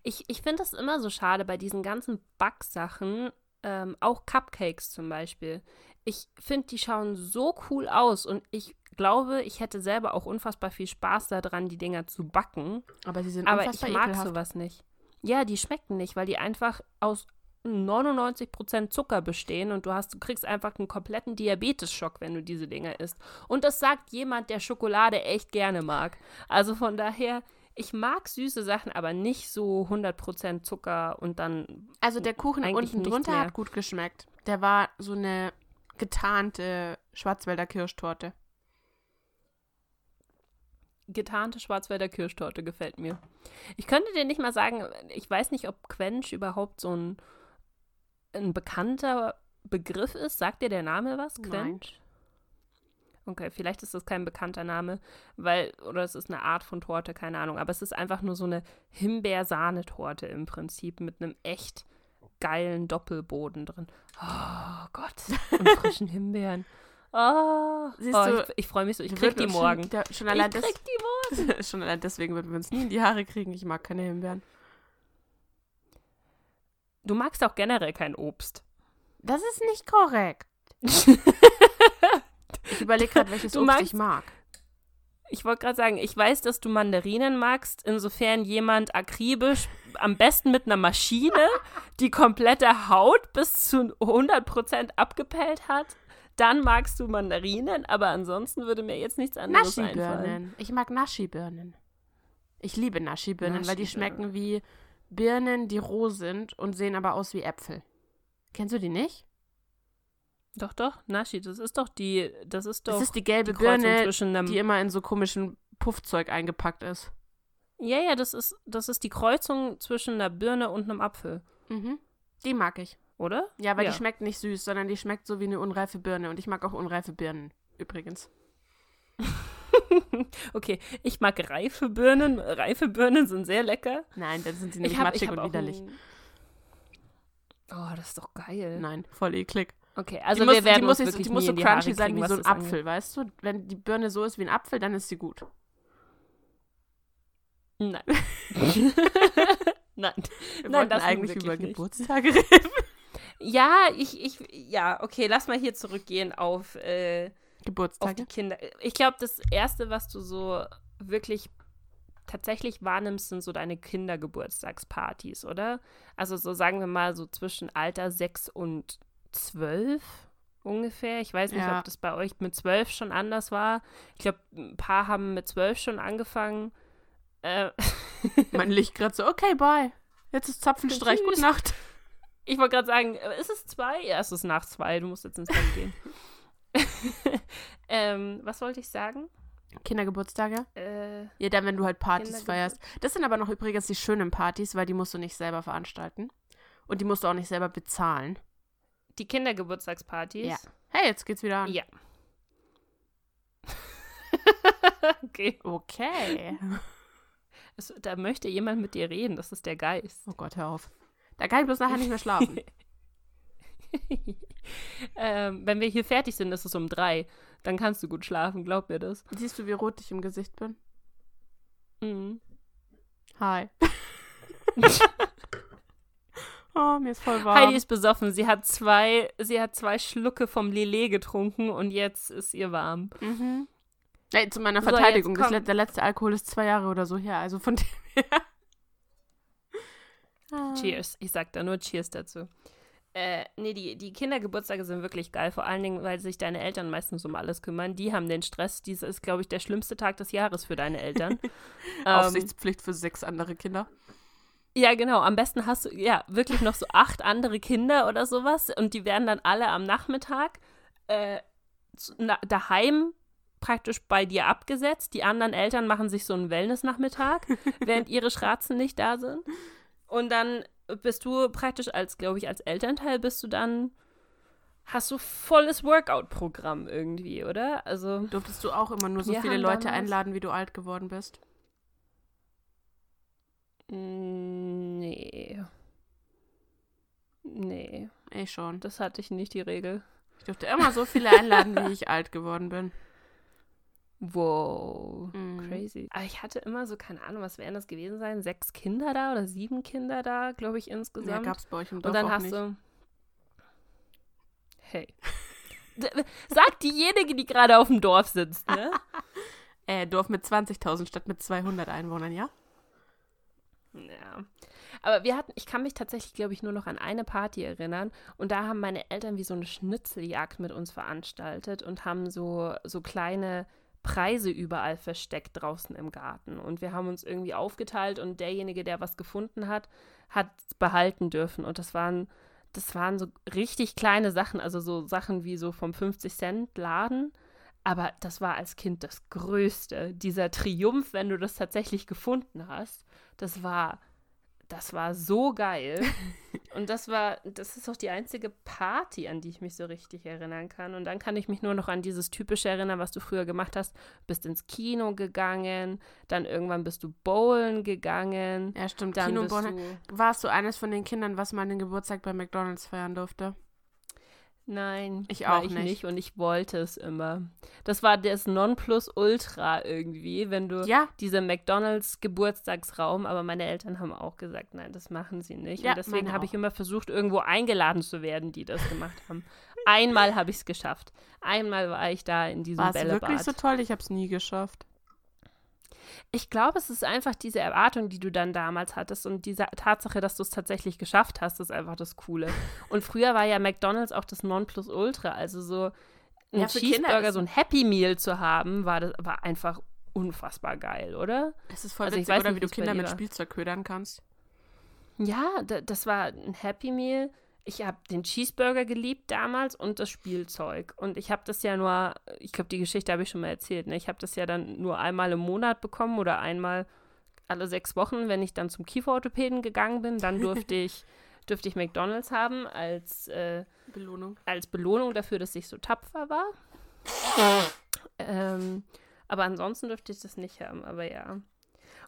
Ich, ich finde das immer so schade bei diesen ganzen Backsachen, ähm, auch Cupcakes zum Beispiel. Ich finde, die schauen so cool aus und ich glaube, ich hätte selber auch unfassbar viel Spaß daran, die Dinger zu backen. Aber sie sind Aber ich mag ekelhaft. sowas nicht. Ja, die schmecken nicht, weil die einfach aus 99% Zucker bestehen und du hast, du kriegst einfach einen kompletten Diabetesschock, wenn du diese Dinger isst. Und das sagt jemand, der Schokolade echt gerne mag. Also von daher, ich mag süße Sachen, aber nicht so 100% Zucker und dann Also der Kuchen unten drunter mehr. hat gut geschmeckt. Der war so eine getarnte Schwarzwälder Kirschtorte. getarnte Schwarzwälder Kirschtorte gefällt mir. Ich könnte dir nicht mal sagen, ich weiß nicht, ob Quench überhaupt so ein, ein bekannter Begriff ist. Sagt dir der Name was? Quench? Okay, vielleicht ist das kein bekannter Name, weil, oder es ist eine Art von Torte, keine Ahnung. Aber es ist einfach nur so eine Himbeersahnetorte im Prinzip mit einem echt geilen Doppelboden drin. Oh Gott, und frischen Himbeeren. Oh, Siehst oh, du, ich, ich freue mich so. Ich krieg die morgen. Schon, der, schon, Ich allein krieg die morgen. schon allein deswegen würden wir uns nie in die Haare kriegen. Ich mag keine Himbeeren. Du magst auch generell kein Obst. Das ist nicht korrekt. Ich überlege gerade, welches Du Obst magst- ich mag. Ich wollte gerade sagen, ich weiß, dass du Mandarinen magst, insofern jemand akribisch, am besten mit einer Maschine, die komplette Haut bis zu 100% abgepellt hat. Dann magst du Mandarinen, aber ansonsten würde mir jetzt nichts anderes einfallen. Naschi-Birnen. Ich mag Naschi-Birnen. Ich liebe Naschi-Birnen, weil die schmecken wie Birnen, die roh sind und sehen aber aus wie Äpfel. Kennst du die nicht? Doch, doch, Nashi, das ist doch die, das ist doch Das ist die gelbe die Birne, die immer in so komischen Puffzeug eingepackt ist. ja, ja, das ist, das ist die Kreuzung zwischen einer Birne und einem Apfel, Mhm. Die mag ich. oder? Ja, weil Ja. die schmeckt nicht süß, sondern die schmeckt so wie eine unreife Birne. Und ich mag auch unreife Birnen, übrigens. Okay, ich mag reife Birnen. Reife Birnen sind sehr lecker. Nein, dann sind sie Ich hab, matschig und widerlich. Ein... Oh, das ist doch geil. Nein, voll eklig. Okay, also die wir muss, werden die muss, uns wirklich die muss so crunchy sein wie so ein das angeht. Apfel, weißt du? Wenn die Birne so ist wie ein Apfel, dann ist sie gut. Nein. Nein. Wir Nein, das eigentlich über nicht. Geburtstage reden. Ja, ich, ich, ja, okay, lass mal hier zurückgehen auf, äh, auf Geburtstage? die Kinder. Ich glaube, das Erste, was du so wirklich tatsächlich wahrnimmst, sind so deine Kindergeburtstagspartys, oder? Also so sagen wir mal so zwischen Alter 6 und 12 ungefähr. Ich weiß nicht, Ja. ob das bei euch mit 12 schon anders war. Ich glaube, ein paar haben mit 12 schon angefangen. Äh, Mein Licht gerade so, okay, bye. Jetzt ist Zapfenstreich, gute Nacht. ich wollte gerade sagen, äh, ist es zwei? Ja, es ist nach zwei. Du musst jetzt ins Bett gehen. ähm, was wollte ich sagen? Kindergeburtstage? Äh, Ja, dann, wenn du halt Partys feierst. Das sind aber noch übrigens die schönen Partys, weil die musst du nicht selber veranstalten. Und die musst du auch nicht selber bezahlen. Die Kindergeburtstagspartys. Ja. Hey, jetzt geht's wieder an. Ja. okay. Okay. Es, da möchte jemand mit dir reden. Das ist der Geist. Oh Gott, hör auf. Da kann ich bloß nachher nicht mehr schlafen. ähm, wenn wir hier fertig sind, ist es um drei. Dann kannst du gut schlafen. Glaub mir das. Siehst du, wie rot ich im Gesicht bin? Mhm. Hi. Oh, mir ist voll warm. Heidi ist besoffen. Sie hat zwei, sie hat zwei Schlucke vom Lillet getrunken und jetzt ist ihr warm. Mhm. Ey, zu meiner So, Verteidigung, jetzt das, der letzte Alkohol ist zwei Jahre oder so her, also von dem her. Ah. Cheers. Ich sag da nur Cheers dazu. Äh, nee, die, die Kindergeburtstage sind wirklich geil, vor allen Dingen, weil sich deine Eltern meistens um alles kümmern. Die haben den Stress. Dies ist, glaube ich, der schlimmste Tag des Jahres für deine Eltern. ähm, Aufsichtspflicht für sechs andere Kinder. Ja, genau. Am besten hast du, ja, wirklich noch so acht andere Kinder oder sowas und die werden dann alle am Nachmittag äh, daheim praktisch bei dir abgesetzt. Die anderen Eltern machen sich so einen Wellness-Nachmittag, während ihre Schratzen nicht da sind. Und dann bist du praktisch als, glaube ich, als Elternteil bist du dann, hast du volles Workout-Programm irgendwie, oder? Also, Durftest du auch immer nur so viele Leute einladen, wie du alt geworden bist? Mm, nee. Nee, Ich schon. das hatte ich nicht die Regel. Ich durfte immer so viele einladen, wie ich alt geworden bin. Wow, Mhm. crazy. Aber ich hatte immer so, keine Ahnung, was werden das gewesen sein? Sechs Kinder da oder sieben Kinder da, glaube ich, Ja, insgesamt. gab's bei euch im Dorf Und dann hast nicht. du. Hey. Sagt diejenige, die gerade auf dem Dorf sitzt, ne? Äh, Dorf mit 20.000 statt mit 200 Einwohnern, ja? Ja. Aber wir hatten, ich kann mich tatsächlich, glaube ich, nur noch an eine Party erinnern. Und da haben meine Eltern wie so eine Schnitzeljagd mit uns veranstaltet und haben so, so kleine Preise überall versteckt draußen im Garten. Und wir haben uns irgendwie aufgeteilt und derjenige, der was gefunden hat, hat behalten dürfen. Und das waren, das waren so richtig kleine Sachen, also so Sachen wie so vom 50-Cent-Laden. Aber das war als Kind das Größte. Dieser Triumph, wenn du das tatsächlich gefunden hast, das war, das war so geil. Und das war, das ist auch die einzige Party, an die ich mich so richtig erinnern kann. Und dann kann ich mich nur noch an dieses typische erinnern, was du früher gemacht hast. Bist ins Kino gegangen, dann irgendwann bist du bowlen gegangen. Ja, stimmt. Dann Kino bist du, Warst du eines von den Kindern, was mal den Geburtstag bei McDonalds feiern durfte? Nein, Ich war auch ich nicht. nicht und ich wollte es immer. Das war das Nonplusultra irgendwie, wenn du Ja, dieser McDonalds Geburtstagsraum, aber meine Eltern haben auch gesagt, nein, das machen sie nicht. Ja, und deswegen habe ich immer versucht, irgendwo eingeladen zu werden, die das gemacht haben. Einmal habe ich es geschafft. Einmal war ich da in diesem war es Bällebad. wirklich so toll? Ich habe es nie geschafft. Ich glaube, es ist einfach diese Erwartung, die du dann damals hattest und diese Tatsache, dass du es tatsächlich geschafft hast, ist einfach das Coole. Und früher war ja McDonald's auch das Nonplusultra, also so ein Ja, Cheeseburger, so ein Happy Meal zu haben, war das war einfach unfassbar geil, oder? Es ist voll Also ich witzig, weiß oder nicht, wie du Kinder mit. Spielzeug ködern kannst. Ja, da, das war ein Happy Meal. Ich habe den Cheeseburger geliebt damals und das Spielzeug. Und ich habe das ja nur, ich glaube, die Geschichte habe ich schon mal erzählt. Ne? Ich habe das ja dann nur einmal im Monat bekommen oder einmal alle sechs Wochen, wenn ich dann zum Kieferorthopäden gegangen bin. Dann durfte ich, durfte ich McDonalds haben als, äh, Belohnung. als Belohnung dafür, dass ich so tapfer war. ähm, aber ansonsten dürfte ich das nicht haben, aber ja.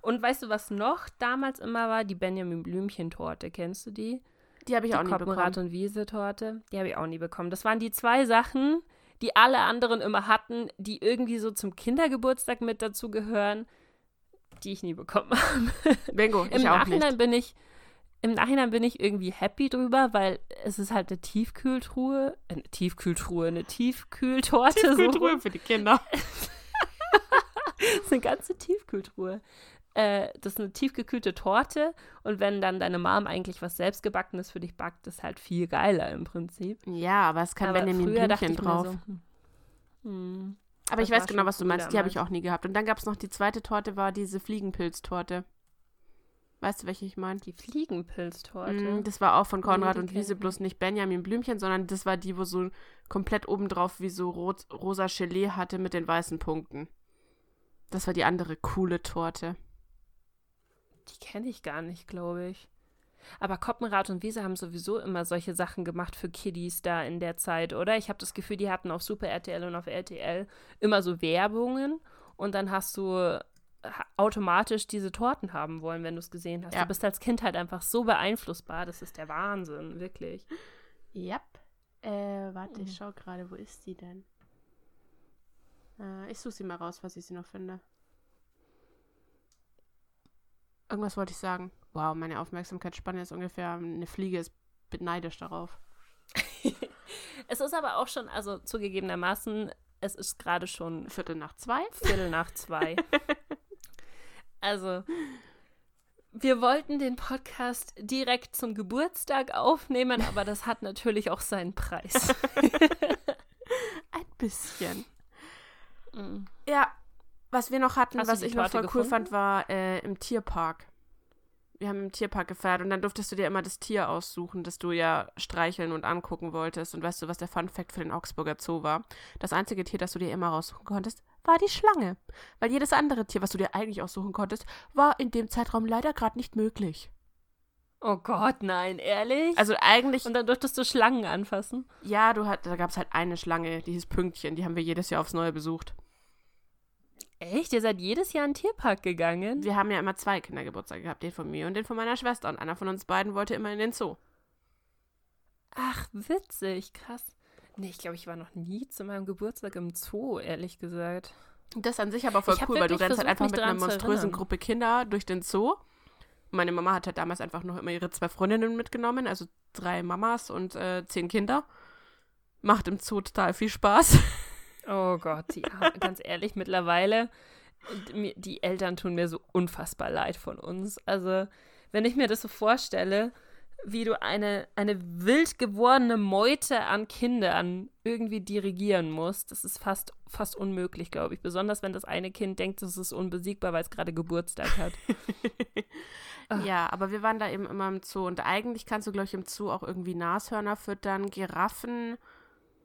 Und weißt du, was noch damals immer war? Die Benjamin Blümchen-Torte. Kennst du die? Die habe ich die auch nie Koppenrad bekommen. und Wiese-Torte. Die habe ich auch nie bekommen. Das waren die zwei Sachen, die alle anderen immer hatten, die irgendwie so zum Kindergeburtstag mit dazu gehören, die ich nie bekommen habe. Bingo, Im Nachhinein nicht. bin ich im Nachhinein bin ich irgendwie happy drüber, weil es ist halt eine Tiefkühltruhe, eine Tiefkühltruhe, eine Tiefkühltorte. so. Tiefkühltruhe für die Kinder. Das ist eine ganze Tiefkühltruhe. Äh, das ist eine tiefgekühlte Torte und wenn dann deine Mom eigentlich was selbstgebackenes für dich backt, ist halt viel geiler im Prinzip. Ja, aber es kann Aber Benjamin früher Blümchen drauf. so, hm, hm, aber ich weiß genau, was du meinst. Die habe ich auch nie gehabt. Und dann gab es noch die zweite Torte, war diese Fliegenpilztorte. Weißt du, welche ich meine? die Fliegenpilztorte. Mm, das war auch von Konrad die und Wiese, bloß nicht Benjamin Blümchen, sondern das war die, wo so komplett obendrauf wie so rot, rosa Gelee hatte mit den weißen Punkten. Das war die andere coole Torte. Die kenne ich gar nicht, glaube ich. Aber Koppenrad und Wiese haben sowieso immer solche Sachen gemacht für Kiddies da in der Zeit, oder? Ich habe das Gefühl, die hatten auf Super RTL und auf RTL immer so Werbungen und dann hast du ha- automatisch diese Torten haben wollen, wenn du es gesehen hast. Ja. Du bist als Kind halt einfach so beeinflussbar, das ist der Wahnsinn, wirklich. Yep. Äh, warte, Mhm. ich schau gerade, wo ist sie denn? Äh, ich suche sie mal raus, was ich sie noch finde. Irgendwas wollte ich sagen. wow, meine Aufmerksamkeitsspanne ist ungefähr, eine Fliege ist neidisch darauf. es ist aber auch schon, also zugegebenermaßen, es ist gerade schon Viertel nach zwei. Viertel nach zwei. also, wir wollten den Podcast direkt zum Geburtstag aufnehmen, aber das hat natürlich auch seinen Preis. Ein bisschen. Mm. Ja, was wir noch hatten, Hast was ich noch voll cool gefunden? fand, war äh, im Tierpark. Wir haben im Tierpark gefeiert und dann durftest du dir immer das Tier aussuchen, das du ja streicheln und angucken wolltest. Und weißt du, was der Fun Fact für den Augsburger Zoo war? Das einzige Tier, das du dir immer raussuchen konntest, war die Schlange. Weil jedes andere Tier, was du dir eigentlich aussuchen konntest, war in dem Zeitraum leider gerade nicht möglich. Oh Gott, nein, ehrlich? Also eigentlich, Und dann durftest du Schlangen anfassen? ja, du hat, da gab es halt eine Schlange, die hieß Pünktchen, die haben wir jedes Jahr aufs Neue besucht. Echt? Ihr seid jedes Jahr in den Tierpark gegangen? Wir haben ja immer zwei Kindergeburtstage gehabt, den von mir und den von meiner Schwester. Und einer von uns beiden wollte immer in den Zoo. Ach, witzig, krass. Nee, ich glaube, ich war noch nie zu meinem Geburtstag im Zoo, ehrlich gesagt. Das an sich aber voll cool, weil du rennst halt einfach mit einer monströsen. Gruppe Kinder durch den Zoo. Meine Mama hat halt damals einfach noch immer ihre zwei Freundinnen mitgenommen, also drei Mamas und äh, zehn Kinder. Macht im Zoo total viel Spaß. Oh Gott, ja, ganz ehrlich, mittlerweile, die Eltern tun mir so unfassbar leid von uns. Also, wenn ich mir das so vorstelle, wie du eine, eine wild gewordene Meute an Kindern irgendwie dirigieren musst, das ist fast, fast unmöglich, glaube ich. Besonders wenn das eine Kind denkt, es ist unbesiegbar, weil es gerade Geburtstag hat. Ja, aber wir waren da eben immer im Zoo und eigentlich kannst du, glaube ich, im Zoo auch irgendwie Nashörner füttern, Giraffen.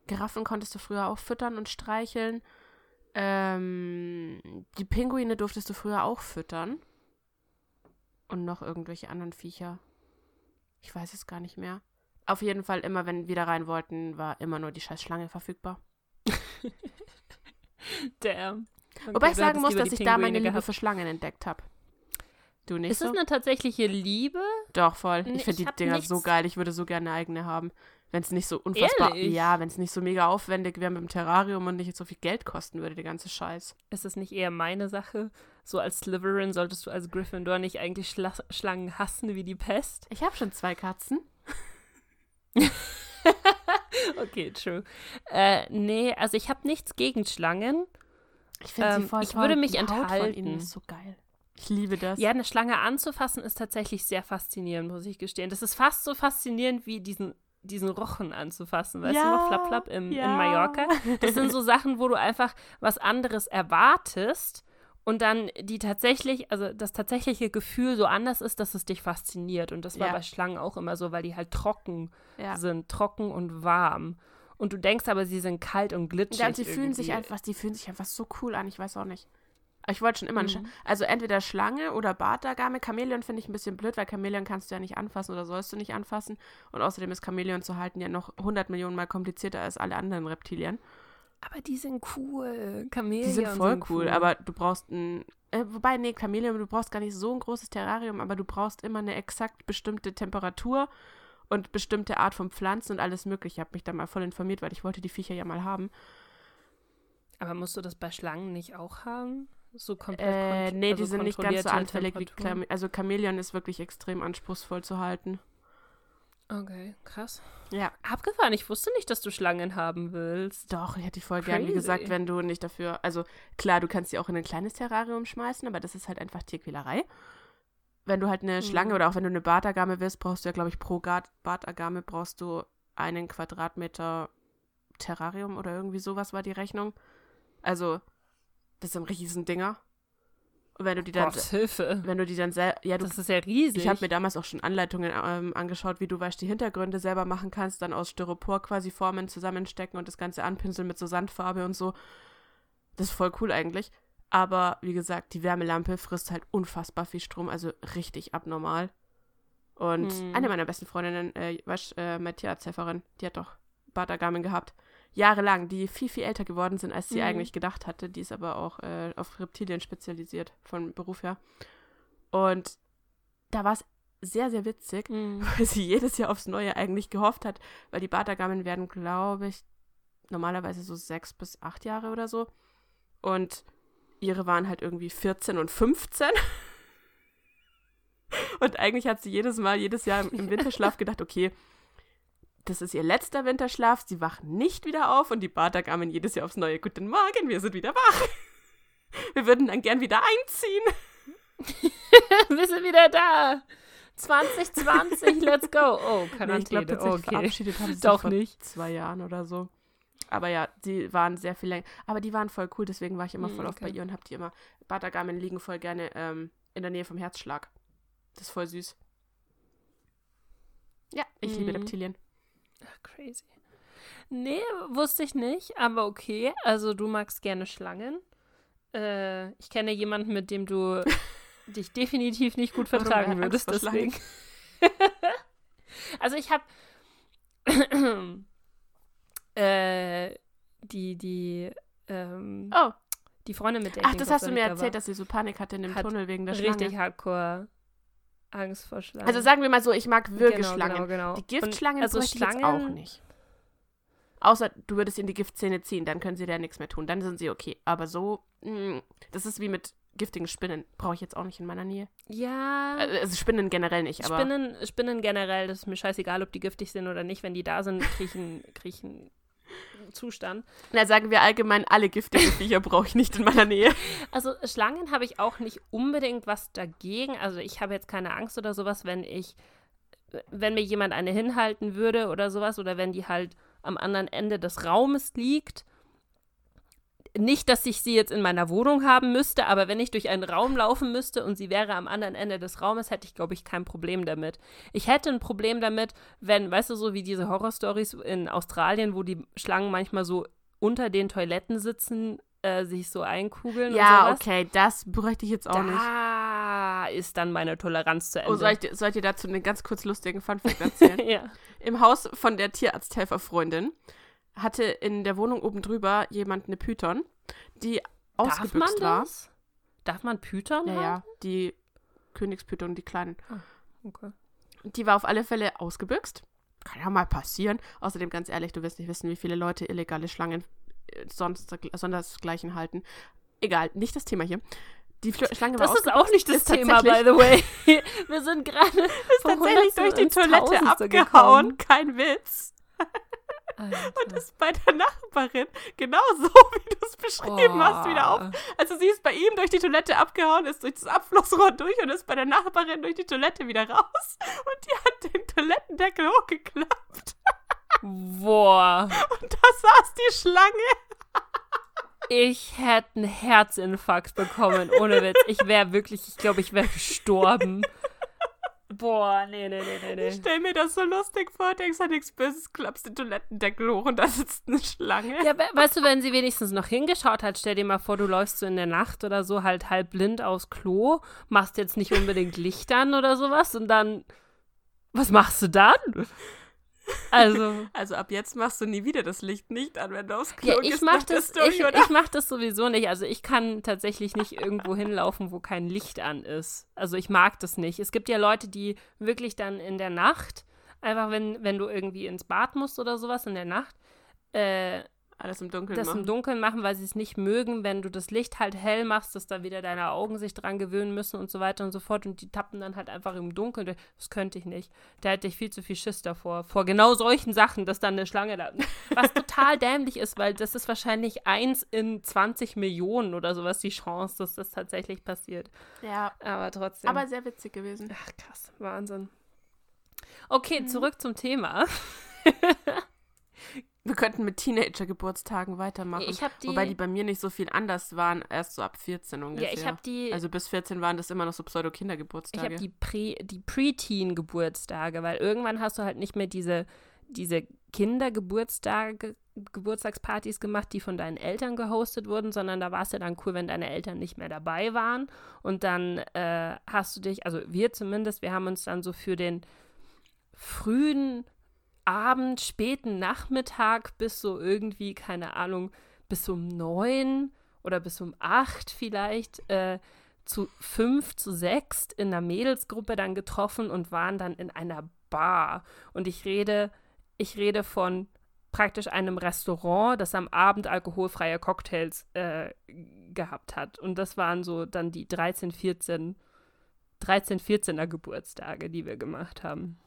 Giraffen konntest du früher auch füttern und streicheln. Ähm, die Pinguine durftest du früher auch füttern. Und noch irgendwelche anderen Viecher. Ich weiß es gar nicht mehr. Auf jeden Fall, immer wenn wir da rein wollten, war immer nur die scheiß Schlange verfügbar. Damn. Okay, Wobei ich sagen muss, dass ich da meine Pinguine Liebe gehabt. für Schlangen entdeckt habe. Du nicht Ist so? es eine tatsächliche Liebe? Doch, voll. Nee, Ich finde die Dinger nichts- so geil. Ich würde so gerne eine eigene haben. Wenn es nicht so unfassbar. Ehrlich? Ja, wenn es nicht so mega aufwendig wäre mit dem Terrarium und nicht so viel Geld kosten würde, der ganze Scheiß. Ist es nicht eher meine Sache? So als Slytherin solltest du als Gryffindor nicht eigentlich Schla Schlangen hassen wie die Pest? Ich habe schon zwei Katzen. Okay, true. Äh, nee, also ich habe nichts gegen Schlangen. Ich finde Ähm, sie voll ich toll. würde mich Die Haut von enthalten. ihnen ist so geil. Ich liebe das. Ja, eine Schlange anzufassen ist tatsächlich sehr faszinierend, muss ich gestehen. Das ist fast so faszinierend wie diesen, diesen Rochen anzufassen. Weißt du noch, Flap Flap im, ja. in Mallorca? Das sind so Sachen, wo du einfach was anderes erwartest und dann die tatsächlich, also das tatsächliche Gefühl so anders ist, dass es dich fasziniert. Und das war Ja. bei Schlangen auch immer so, weil die halt trocken Ja. sind, trocken und warm. Und du denkst aber, sie sind kalt und glitschig. Ja, und sie fühlen sich irgendwie. einfach, die fühlen sich einfach so cool an, ich weiß auch nicht. Ich wollte schon immer eine Mhm. Schlange. Also entweder Schlange oder Bartagame. Chamäleon finde ich ein bisschen blöd, weil Chamäleon kannst du ja nicht anfassen oder sollst du nicht anfassen. Und außerdem ist Chamäleon zu halten ja noch 100 Millionen Mal komplizierter als alle anderen Reptilien. Aber die sind cool. Chamäleon Die sind voll cool, aber du brauchst ein. Äh, wobei, nee, Chamäleon, du brauchst gar nicht so ein großes Terrarium, aber du brauchst immer eine exakt bestimmte Temperatur und bestimmte Art von Pflanzen und alles mögliche. Ich habe mich da mal voll informiert, weil ich wollte die Viecher ja mal haben. Aber musst du das bei Schlangen nicht auch haben? So komplett Äh, nee, die also sind nicht ganz so anfällig wie? Chame Also Chamäleon ist wirklich extrem anspruchsvoll zu halten. Okay, krass. Ja. Abgefahren, ich wusste nicht, dass du Schlangen haben willst. Doch, ich hätte die voll gern, wie Crazy. gesagt, wenn du nicht dafür. Also klar, du kannst die auch in ein kleines Terrarium schmeißen, aber das ist halt einfach Tierquälerei. Wenn du halt eine Mhm. Schlange oder auch wenn du eine Bartagame willst, brauchst du ja, glaube ich, pro Bartagame brauchst du einen Quadratmeter Terrarium oder irgendwie sowas war die Rechnung. Also, das sind Riesendinger. Und wenn du die dann, Gott, Hilfe. wenn du die dann selber, ja, du Das ist ja riesig. Ich habe mir damals auch schon Anleitungen ähm, angeschaut, wie du weißt, die Hintergründe selber machen kannst, dann aus Styropor quasi Formen zusammenstecken und das Ganze anpinseln mit so Sandfarbe und so. Das ist voll cool eigentlich. Aber wie gesagt, die Wärmelampe frisst halt unfassbar viel Strom, also richtig abnormal. Und Hm. eine meiner besten Freundinnen, äh, weißt, äh, meine Tierarzthelferin, die hat doch Bartagamen gehabt. Jahrelang, die viel, viel älter geworden sind, als sie Mhm. eigentlich gedacht hatte. Die ist aber auch äh, auf Reptilien spezialisiert, von Beruf her. Und da war es sehr, sehr witzig, Mhm. weil sie jedes Jahr aufs Neue eigentlich gehofft hat, weil die Bartagamen werden, glaube ich, normalerweise so sechs bis acht Jahre oder so. Und ihre waren halt irgendwie 14 und 15. Und eigentlich hat sie jedes Mal, jedes Jahr im Winterschlaf gedacht, okay, das ist ihr letzter Winterschlaf, sie wachen nicht wieder auf und die Bartagamen jedes Jahr aufs Neue. Guten Morgen, wir sind wieder wach. Wir würden dann gern wieder einziehen. wir sind wieder da. 2020, let's go. Oh, Quarantäne. Nee, ich glaube, tatsächlich okay. verabschiedet haben sie Doch vor nicht. zwei Jahren oder so. Aber ja, die waren sehr viel länger. Aber die waren voll cool, deswegen war ich immer Hm, voll oft bei okay. ihr und hab die immer. Bartagamen liegen voll gerne ähm, in der Nähe vom Herzschlag. Das ist voll süß. Ja, ich liebe Mhm. Reptilien. Ach, crazy. Nee, wusste ich nicht, aber okay. Also du magst gerne Schlangen. Äh, ich kenne jemanden, mit dem du dich definitiv nicht gut vertragen Er würdest, deswegen. also ich habe äh, die, die, ähm, Oh, die Freundin, mit der ach, ich das hast du mir erzählt, war, dass sie so Panik hatte in dem Tunnel wegen der richtig Schlange. hardcore Angst vor Schlangen. Also sagen wir mal so, ich mag Würgeschlangen. Genau, genau, genau. Die Giftschlangen also Schlangen, auch nicht. Außer du würdest in die Giftzähne ziehen, dann können sie da nichts mehr tun. Dann sind sie okay. Aber so, mh, das ist wie mit giftigen Spinnen. Brauche ich jetzt auch nicht in meiner Nähe. Ja. Äh, Also Spinnen generell nicht, aber. Spinnen, Spinnen generell, das ist mir scheißegal, ob die giftig sind oder nicht. Wenn die da sind, kriechen, kriechen Zustand. Na, sagen wir allgemein, alle giftigen Viecher brauche ich nicht in meiner Nähe. Also Schlangen habe ich auch nicht unbedingt was dagegen. Also ich habe jetzt keine Angst oder sowas, wenn ich, wenn mir jemand eine hinhalten würde oder sowas oder wenn die halt am anderen Ende des Raumes liegt. Nicht, dass ich sie jetzt in meiner Wohnung haben müsste, aber wenn ich durch einen Raum laufen müsste und sie wäre am anderen Ende des Raumes, hätte ich, glaube ich, kein Problem damit. Ich hätte ein Problem damit, wenn, weißt du, so wie diese Horrorstories in Australien, wo die Schlangen manchmal so unter den Toiletten sitzen, äh, sich so einkugeln und Ja, sowas. okay, das bräuchte ich jetzt auch nicht. Da ist dann meine Toleranz zu Ende. Oh, soll ich, soll ich dir dazu einen ganz kurz lustigen Funfact erzählen? ja. Im Haus von der Tierarzthelferfreundin hatte in der Wohnung oben drüber jemand eine Python, die Darf man ausgebüxt war. Darf man Python Ja, ja, die Königspython, die kleinen. Okay. Die war auf alle Fälle ausgebüxt. Kann ja mal passieren. Außerdem, ganz ehrlich, du wirst nicht wissen, wie viele Leute illegale Schlangen äh, sonst sondersgleichen halten. Egal, nicht das Thema hier. Die Fl Schlange war Das ist auch nicht das Thema, by the way. Wir sind gerade ist tatsächlich durch die Toilette abgehauen. Kein Witz. Alter. Und ist bei der Nachbarin genauso, wie du es beschrieben hast, wieder auf. Oh. Also sie ist bei ihm durch die Toilette abgehauen, ist durch das Abflussrohr durch und ist bei der Nachbarin durch die Toilette wieder raus. Und die hat den Toilettendeckel hochgeklappt. Boah. Und da saß die Schlange. Ich hätte einen Herzinfarkt bekommen, ohne Witz. Ich wäre wirklich, ich glaube, ich wäre gestorben. Boah, nee, nee, nee, nee, Ich stell mir das so lustig vor, denkst an nichts Böses, klappst den Toilettendeckel hoch und da sitzt eine Schlange. Ja, we weißt du, wenn sie wenigstens noch hingeschaut hat, stell dir mal vor, du läufst so in der Nacht oder so halt halb blind aufs Klo, machst jetzt nicht unbedingt Licht an oder sowas und dann, was machst du dann? Also, Also ab jetzt machst du nie wieder das Licht nicht an, wenn du aufs Klo ja, ich gehst mach das, Story, ich, ich mach das sowieso nicht. Also ich kann tatsächlich nicht irgendwo hinlaufen, wo kein Licht an ist. Also ich mag das nicht. Es gibt ja Leute, die wirklich dann in der Nacht, einfach wenn, wenn du irgendwie ins Bad musst oder sowas in der Nacht, äh, Alles im Dunkeln das im machen. Dunkeln machen, weil sie es nicht mögen, wenn du das Licht halt hell machst, dass da wieder deine Augen sich dran gewöhnen müssen und so weiter und so fort und die tappen dann halt einfach im Dunkeln. Das könnte ich nicht. Da hätte ich viel zu viel Schiss davor. Vor genau solchen Sachen, dass dann eine Schlange da. Was total dämlich ist, weil das ist wahrscheinlich eins in 20 Millionen oder sowas die Chance, dass das tatsächlich passiert. Ja, Aber trotzdem. aber sehr witzig gewesen. Ach, krass. Wahnsinn. Okay, zurück zum Thema. Wir könnten mit Teenager-Geburtstagen weitermachen. Ich habe die. Wobei die bei mir nicht so viel anders waren, erst so ab 14 ungefähr. ja, ich habe die. also bis 14 waren das immer noch so Ich Pseudo-Kindergeburtstage. habe die Pre, die Preteen-Geburtstage, weil irgendwann hast du halt nicht mehr diese, diese Kindergeburtstage, Geburtstagspartys gemacht, die von deinen Eltern gehostet wurden, sondern da war es ja dann cool, wenn deine Eltern nicht mehr dabei waren. Und dann äh, hast du dich, also wir zumindest, wir haben uns dann so für den frühen Abend, späten Nachmittag bis so irgendwie, keine Ahnung, bis um neun oder bis um acht vielleicht, äh, zu fünf, zu sechs in einer Mädelsgruppe dann getroffen und waren dann in einer Bar. Und ich rede, ich rede von praktisch einem Restaurant, das am Abend alkoholfreie Cocktails äh, gehabt hat. Und das waren so dann die 13, 14 13, 14er Geburtstage, die wir gemacht haben.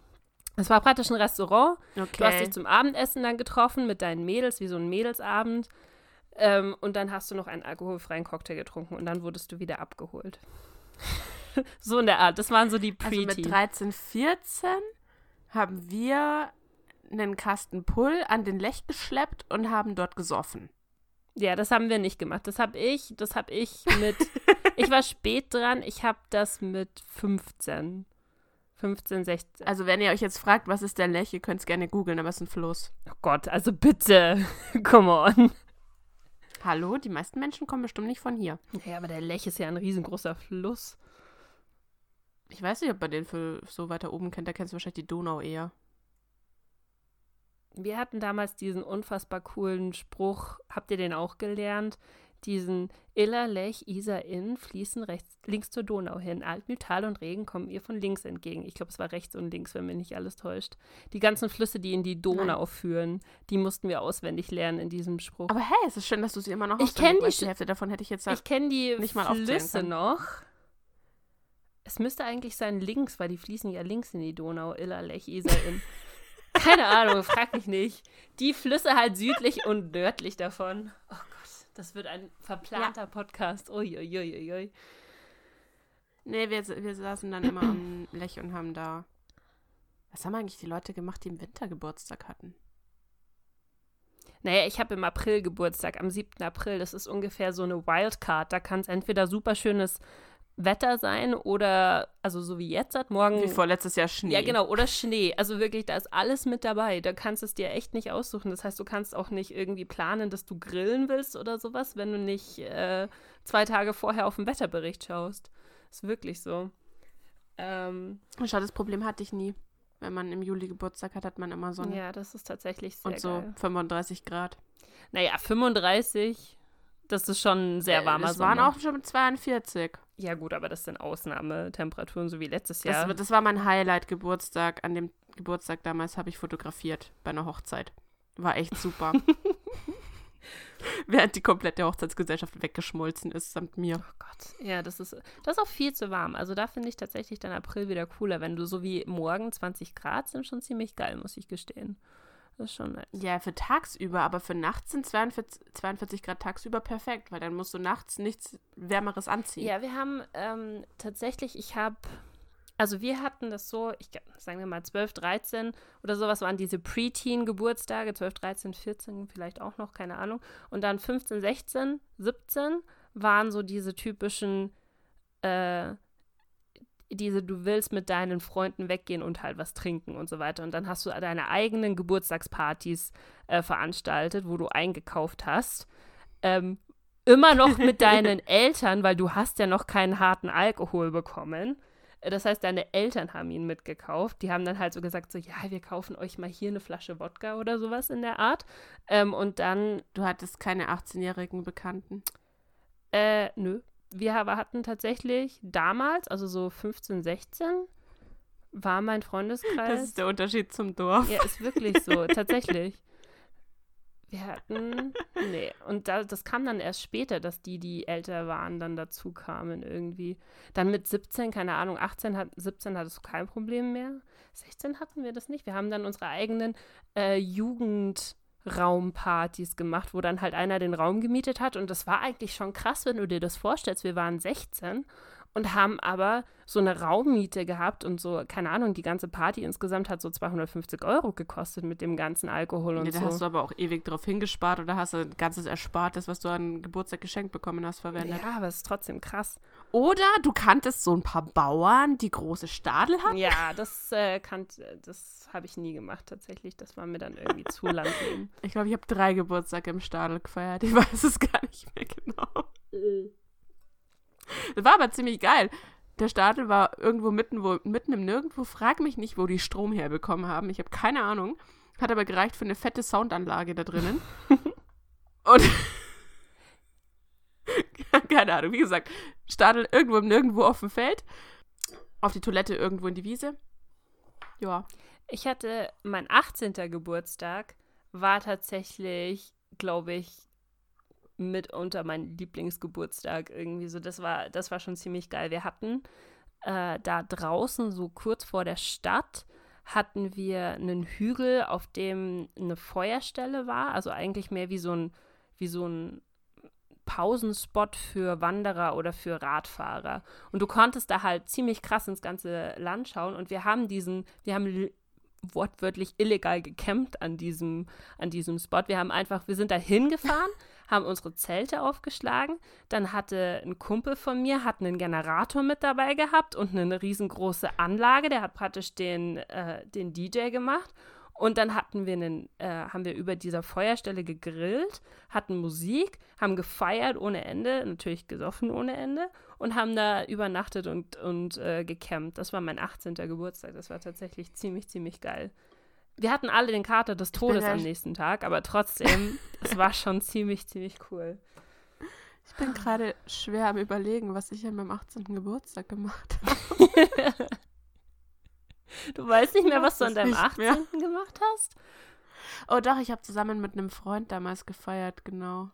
Es war praktisch ein Restaurant. Okay. Du hast dich zum Abendessen dann getroffen mit deinen Mädels, wie so ein Mädelsabend. Ähm, und dann hast du noch einen alkoholfreien Cocktail getrunken und dann wurdest du wieder abgeholt. so in der Art. Das waren so die also mit Preteen. 13, 14 haben wir einen Kasten Pull an den Lech geschleppt und haben dort gesoffen. ja, das haben wir nicht gemacht. Das habe ich, das habe ich mit. ich war spät dran. Ich habe das mit 15. 15, 16. Also wenn ihr euch jetzt fragt, was ist der Lech, ihr könnt es gerne googeln, aber es ist ein Fluss. Oh Gott, also bitte. Come on. Hallo, die meisten Menschen kommen bestimmt nicht von hier. Ja, aber der Lech ist ja ein riesengroßer Fluss. Ich weiß nicht, ob man den für so weiter oben kennt, da kennst du wahrscheinlich die Donau eher. Wir hatten damals diesen unfassbar coolen Spruch, habt ihr den auch gelernt? Diesen Iller, Lech, Isar, Inn fließen rechts, links zur Donau hin. Altmühl, Tal und Regen kommen ihr von links entgegen. Ich glaube, es war rechts und links, wenn mir nicht alles täuscht. Die ganzen Flüsse, die in die Donau Nein. führen, die mussten wir auswendig lernen in diesem Spruch. Aber hey, es ist schön, dass du sie immer noch Ich auswendig kenn die Die Hälfte davon hätte ich jetzt ich kenne die nicht mal Flüsse noch. Es müsste eigentlich sein links, weil die fließen ja links in die Donau. Iller, Lech, Isar, Inn. Keine Ahnung, frag mich nicht. Die Flüsse halt südlich und nördlich davon. Oh Gott, das wird ein verplanter Podcast. Uiuiuiui. Nee, wir, wir saßen dann immer am Lech und haben da. Was haben eigentlich die Leute gemacht, die im Winter Geburtstag hatten? Naja, ich habe im April Geburtstag, am 7. April. Das ist ungefähr so eine Wildcard. Da kann es entweder super schönes Wetter sein oder, also so wie jetzt, seit morgen. Wie vorletztes Jahr Schnee. Ja, genau, oder Schnee. Also wirklich, da ist alles mit dabei. Da kannst du es dir echt nicht aussuchen. Das heißt, du kannst auch nicht irgendwie planen, dass du grillen willst oder sowas, wenn du nicht äh, zwei Tage vorher auf den Wetterbericht schaust. Ist wirklich so. Ähm, Schau, das Problem hatte ich nie. Wenn man im Juli Geburtstag hat, hat man immer Sonne. ja, das ist tatsächlich sehr und so geil. 35 Grad. Naja, 35, das ist schon ein sehr Äh, warmer Das Sommer. waren auch schon 42. Ja gut, aber das sind Ausnahmetemperaturen, so wie letztes Das, Jahr. das war mein Highlight-Geburtstag. An dem Geburtstag damals habe ich fotografiert bei einer Hochzeit. War echt super. Während die komplette Hochzeitsgesellschaft weggeschmolzen ist, samt mir. Oh Gott, ja, das ist, das ist auch viel zu warm. Also da finde ich tatsächlich dann April wieder cooler, wenn du so wie morgen 20 Grad sind schon ziemlich geil, muss ich gestehen. Das ist schon nice. Ja, für tagsüber, aber für nachts sind 42, 42 Grad tagsüber perfekt, weil dann musst du nachts nichts Wärmeres anziehen. Ja, wir haben ähm, tatsächlich, ich habe, also wir hatten das so, ich sagen wir mal 12, 13 oder sowas waren diese Preteen-Geburtstage, 12, 13, 14 vielleicht auch noch, keine Ahnung. Und dann 15, 16, 17 waren so diese typischen, äh, diese, du willst mit deinen Freunden weggehen und halt was trinken und so weiter. Und dann hast du deine eigenen Geburtstagspartys äh, veranstaltet, wo du eingekauft hast. Ähm, immer noch mit deinen Eltern, weil du hast ja noch keinen harten Alkohol bekommen. Äh, Das heißt, deine Eltern haben ihn mitgekauft. Die haben dann halt so gesagt, so, ja, wir kaufen euch mal hier eine Flasche Wodka oder sowas in der Art. Ähm, und dann, Du hattest keine 18-jährigen Bekannten. äh, nö. Wir aber hatten tatsächlich damals, also so 15, 16, war mein Freundeskreis. Das ist der Unterschied zum Dorf. Ja, ist wirklich so, tatsächlich. Wir hatten, nee, und da, das kam dann erst später, dass die, die älter waren, dann dazu kamen irgendwie. Dann mit 17, keine Ahnung, 18, hat, 17 hattest du kein Problem mehr. 16 hatten wir das nicht. Wir haben dann unsere eigenen äh, Jugendraumpartys gemacht, wo dann halt einer den Raum gemietet hat. Und das war eigentlich schon krass, wenn du dir das vorstellst. Wir waren 16 und haben aber so eine Raummiete gehabt und so, keine Ahnung, die ganze Party insgesamt hat so 250 Euro gekostet mit dem ganzen Alkohol und Nee, da so. hast du aber auch ewig drauf hingespart oder hast du ein ganzes Erspartes, was du an Geburtstag geschenkt bekommen hast, verwendet. ja, aber es ist trotzdem krass. Oder du kanntest so ein paar Bauern, die große Stadel hatten. Ja, das äh, kann, das habe ich nie gemacht tatsächlich. Das war mir dann irgendwie zu Landleben. Ich glaube, ich habe drei Geburtstage im Stadel gefeiert. Ich weiß es gar nicht mehr genau. Das war aber ziemlich geil. Der Stadel war irgendwo mitten, wo, mitten im Nirgendwo. Frag mich nicht, wo die Strom herbekommen haben. Ich habe keine Ahnung. Hat aber gereicht für eine fette Soundanlage da drinnen. Und keine Ahnung, wie gesagt, Stadel irgendwo im Nirgendwo auf dem Feld. Auf die Toilette irgendwo in die Wiese. Ja. Ich hatte, mein 18. Geburtstag war tatsächlich, glaube ich, mitunter mein Lieblingsgeburtstag irgendwie so. Das war, das war schon ziemlich geil. Wir hatten äh, da draußen, so kurz vor der Stadt, hatten wir einen Hügel, auf dem eine Feuerstelle war, also eigentlich mehr wie so ein, wie so ein Pausenspot für Wanderer oder für Radfahrer. Und du konntest da halt ziemlich krass ins ganze Land schauen. Und wir haben diesen, wir haben wortwörtlich illegal gecampt an diesem, an diesem Spot. Wir haben einfach, wir sind da hingefahren, haben unsere Zelte aufgeschlagen. Dann hatte ein Kumpel von mir, hat einen Generator mit dabei gehabt und eine riesengroße Anlage. Der hat praktisch den, äh, den DJ gemacht. Und dann hatten wir einen, äh, haben wir über dieser Feuerstelle gegrillt, hatten Musik, haben gefeiert ohne Ende, natürlich gesoffen ohne Ende und haben da übernachtet und, und äh, gecampt. Das war mein 18. Geburtstag. Das war tatsächlich ziemlich, ziemlich geil. Wir hatten alle den Kater des Todes am nächsten Tag, aber trotzdem, es war schon ziemlich, ziemlich cool. Ich bin gerade schwer am Überlegen, was ich an meinem 18. Geburtstag gemacht habe. Du weißt nicht mehr, was du an deinem 18. Mehr. gemacht hast? Oh doch, ich habe zusammen mit einem Freund damals gefeiert, genau.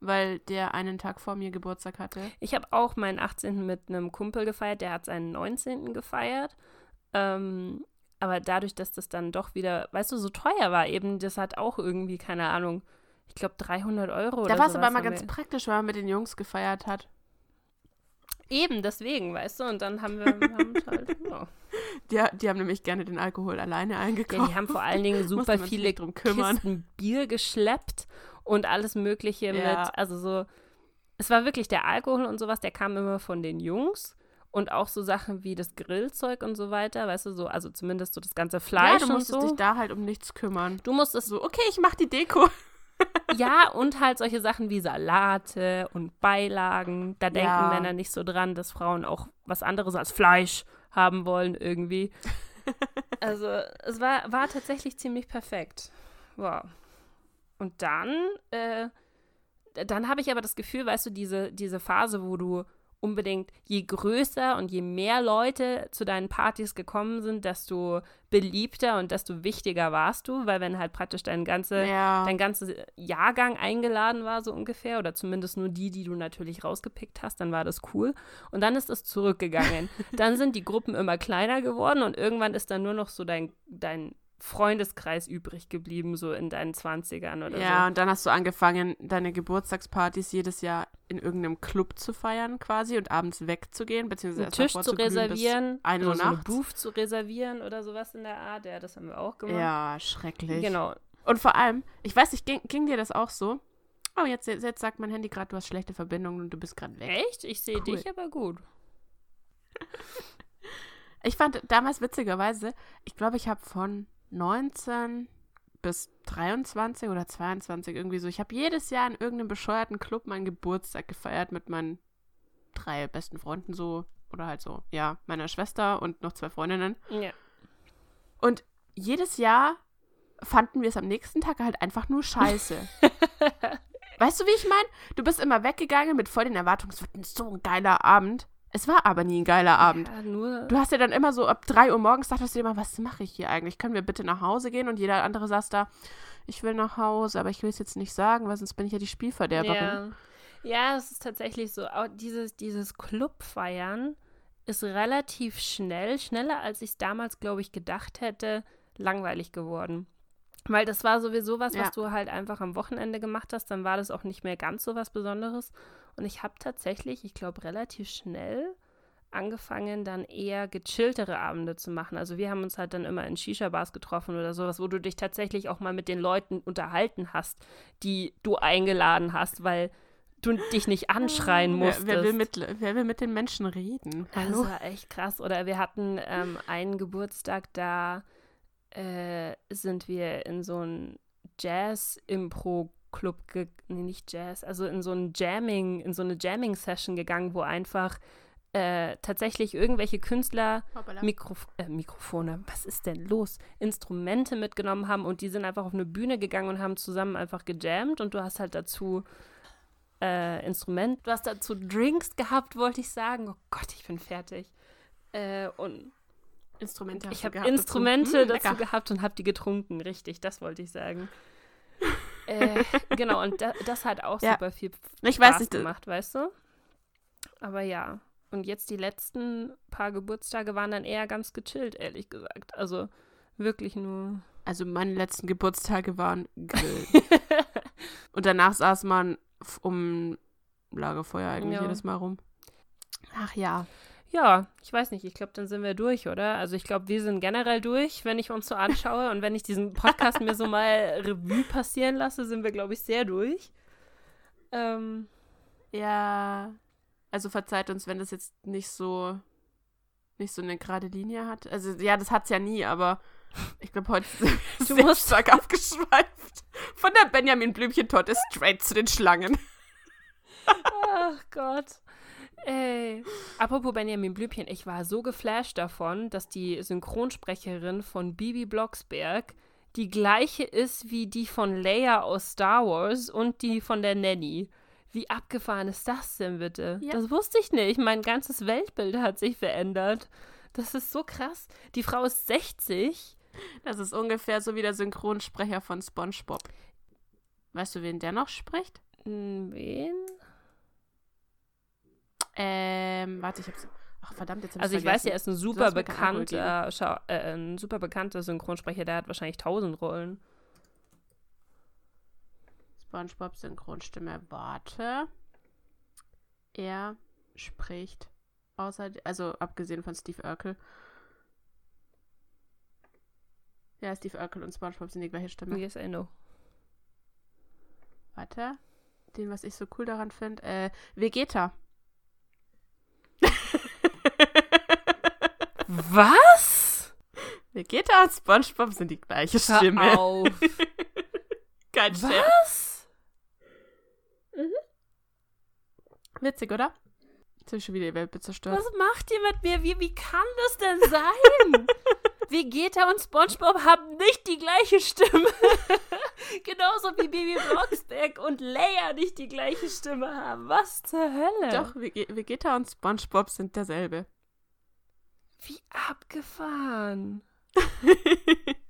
Weil der einen Tag vor mir Geburtstag hatte. Ich habe auch meinen 18. mit einem Kumpel gefeiert, der hat seinen 19. gefeiert. Ähm, aber dadurch, dass das dann doch wieder, weißt du, so teuer war, eben, das hat auch irgendwie, keine Ahnung, ich glaube 300 Euro da oder Da war es aber mal ganz praktisch, weil man mit den Jungs gefeiert hat. Eben, deswegen, weißt du, und dann haben wir haben halt, ja. die, die, haben nämlich gerne den Alkohol alleine eingekauft. Ja, die haben vor allen Dingen super viele Kisten Bier geschleppt und alles Mögliche ja. mit, also so, es war wirklich der Alkohol und sowas, der kam immer von den Jungs und auch so Sachen wie das Grillzeug und so weiter, weißt du, so, also zumindest so das ganze Fleisch ja, du musstest und so. dich da halt um nichts kümmern. Du musstest so, okay, ich mach die Deko ja, und halt solche Sachen wie Salate und Beilagen. Da denken ja. Männer nicht so dran, dass Frauen auch was anderes als Fleisch haben wollen irgendwie. also es war, war tatsächlich ziemlich perfekt. Wow. Und dann, äh, dann habe ich aber das Gefühl, weißt du, diese, diese Phase, wo du unbedingt, je größer und je mehr Leute zu deinen Partys gekommen sind, desto beliebter und desto wichtiger warst du, weil wenn halt praktisch dein, ganze, ja. dein ganzer Jahrgang eingeladen war, so ungefähr, oder zumindest nur die, die du natürlich rausgepickt hast, dann war das cool. Und dann ist es zurückgegangen. dann sind die Gruppen immer kleiner geworden und irgendwann ist dann nur noch so dein, dein Freundeskreis übrig geblieben, so in deinen 20ern oder ja, so. Ja, und dann hast du angefangen, deine Geburtstagspartys jedes Jahr in irgendeinem Club zu feiern quasi und abends wegzugehen, beziehungsweise einen Tisch zu reservieren, eine oder so eine Booth zu reservieren oder sowas in der Art. Ja, das haben wir auch gemacht. Ja, schrecklich. Genau. Und vor allem, ich weiß nicht, ging, ging dir das auch so? Oh, jetzt, jetzt sagt mein Handy gerade, du hast schlechte Verbindungen und du bist gerade weg. Echt? Ich sehe cool. dich aber gut. Ich fand damals witzigerweise, ich glaube, ich habe von 19 bis 23 oder 22 irgendwie so. Ich habe jedes Jahr in irgendeinem bescheuerten Club meinen Geburtstag gefeiert mit meinen drei besten Freunden so oder halt so, ja, meiner Schwester und noch zwei Freundinnen. Ja. Und jedes Jahr fanden wir es am nächsten Tag halt einfach nur scheiße. weißt du, wie ich meine? Du bist immer weggegangen mit voll den Erwartungen, es wird so ein geiler Abend. Es war aber nie ein geiler Abend. Ja, du hast ja dann immer so ab 3 Uhr morgens dachtest du dir immer, was mache ich hier eigentlich? Können wir bitte nach Hause gehen? Und jeder andere saß da, ich will nach Hause, aber ich will es jetzt nicht sagen, weil sonst bin ich ja die Spielverderberin. Ja, ja es ist tatsächlich so. Auch dieses, dieses Clubfeiern ist relativ schnell, schneller als ich es damals, glaube ich, gedacht hätte, langweilig geworden. Weil das war sowieso was, ja. was du halt einfach am Wochenende gemacht hast, dann war das auch nicht mehr ganz so was Besonderes. Und ich habe tatsächlich, ich glaube, relativ schnell angefangen, dann eher gechilltere Abende zu machen. Also wir haben uns halt dann immer in Shisha-Bars getroffen oder sowas, wo du dich tatsächlich auch mal mit den Leuten unterhalten hast, die du eingeladen hast, weil du dich nicht anschreien musstest. Wer, wer, will, mit, wer will mit den Menschen reden? Hallo? Das war echt krass. Oder wir hatten ähm, einen Geburtstag, da äh, sind wir in so ein Jazz-Impro Club, nee, nicht Jazz, also in so ein Jamming, in so eine Jamming-Session gegangen, wo einfach äh, tatsächlich irgendwelche Künstler Mikrof äh, Mikrofone, was ist denn los? Instrumente mitgenommen haben und die sind einfach auf eine Bühne gegangen und haben zusammen einfach gejammt und du hast halt dazu äh, Instrument, du hast dazu Drinks gehabt, wollte ich sagen. Oh Gott, ich bin fertig. Äh, und Instrumente. Ich habe Instrumente dazu, dazu gehabt und habe die getrunken, richtig, das wollte ich sagen äh, genau, und da, das hat auch ja. super viel ich Spaß weiß nicht, gemacht, weißt du? Aber ja. und jetzt die letzten paar Geburtstage waren dann eher ganz gechillt, ehrlich gesagt. Also wirklich nur. Also meine letzten Geburtstage waren Grill. und danach saß man um Lagerfeuer eigentlich Ja. jedes Mal rum. Ach ja. Ja, ich weiß nicht, ich glaube, dann sind wir durch, oder? Also ich glaube, wir sind generell durch, wenn ich uns so anschaue und wenn ich diesen Podcast mir so mal Revue passieren lasse, sind wir, glaube ich, sehr durch. Ähm, Ja. Also verzeiht uns, wenn das jetzt nicht so nicht so eine gerade Linie hat. Also ja, das hat's ja nie, aber ich glaube heute wir Du sehr musst- stark abgeschweift. Von der Benjamin Blümchen-Torte straight zu den Schlangen. ach Gott. Ey. Apropos Benjamin Blümchen, ich war so geflasht davon, dass die Synchronsprecherin von Bibi Blocksberg die gleiche ist wie die von Leia aus Star Wars und die von der Nanny. Wie abgefahren ist das denn bitte? Ja. Das wusste ich nicht. Mein ganzes Weltbild hat sich verändert. Das ist so krass. Die Frau ist 60. Das ist ungefähr so wie der Synchronsprecher von SpongeBob. Weißt du, wen der noch spricht? Hm, Wen? Ähm, warte, ich hab's. Ach, verdammt, jetzt hab Also ich weiß, er ist ein super bekannter, äh, ein super bekannter Synchronsprecher, der hat wahrscheinlich tausend Rollen. SpongeBob Synchronstimme. Warte. Er spricht außer, also abgesehen von Steve Urkel. Ja, Steve Urkel und SpongeBob sind die gleiche Stimme. Yes, I know. Warte. Den, was ich so cool daran finde, äh, Vegeta. Was? Vegeta und SpongeBob sind die gleiche Hör Stimme. auf. Kein Scherz. Was? Witzig, oder? Jetzt hab ich schon wieder die Welt zerstört. Was macht ihr mit mir? Wie, wie kann das denn sein? Vegeta und Spongebob haben nicht die gleiche Stimme. Genauso wie Baby Blocksberg und Leia nicht die gleiche Stimme haben. Was zur Hölle? Doch, Vege- Vegeta und SpongeBob sind derselbe. Wie abgefahren.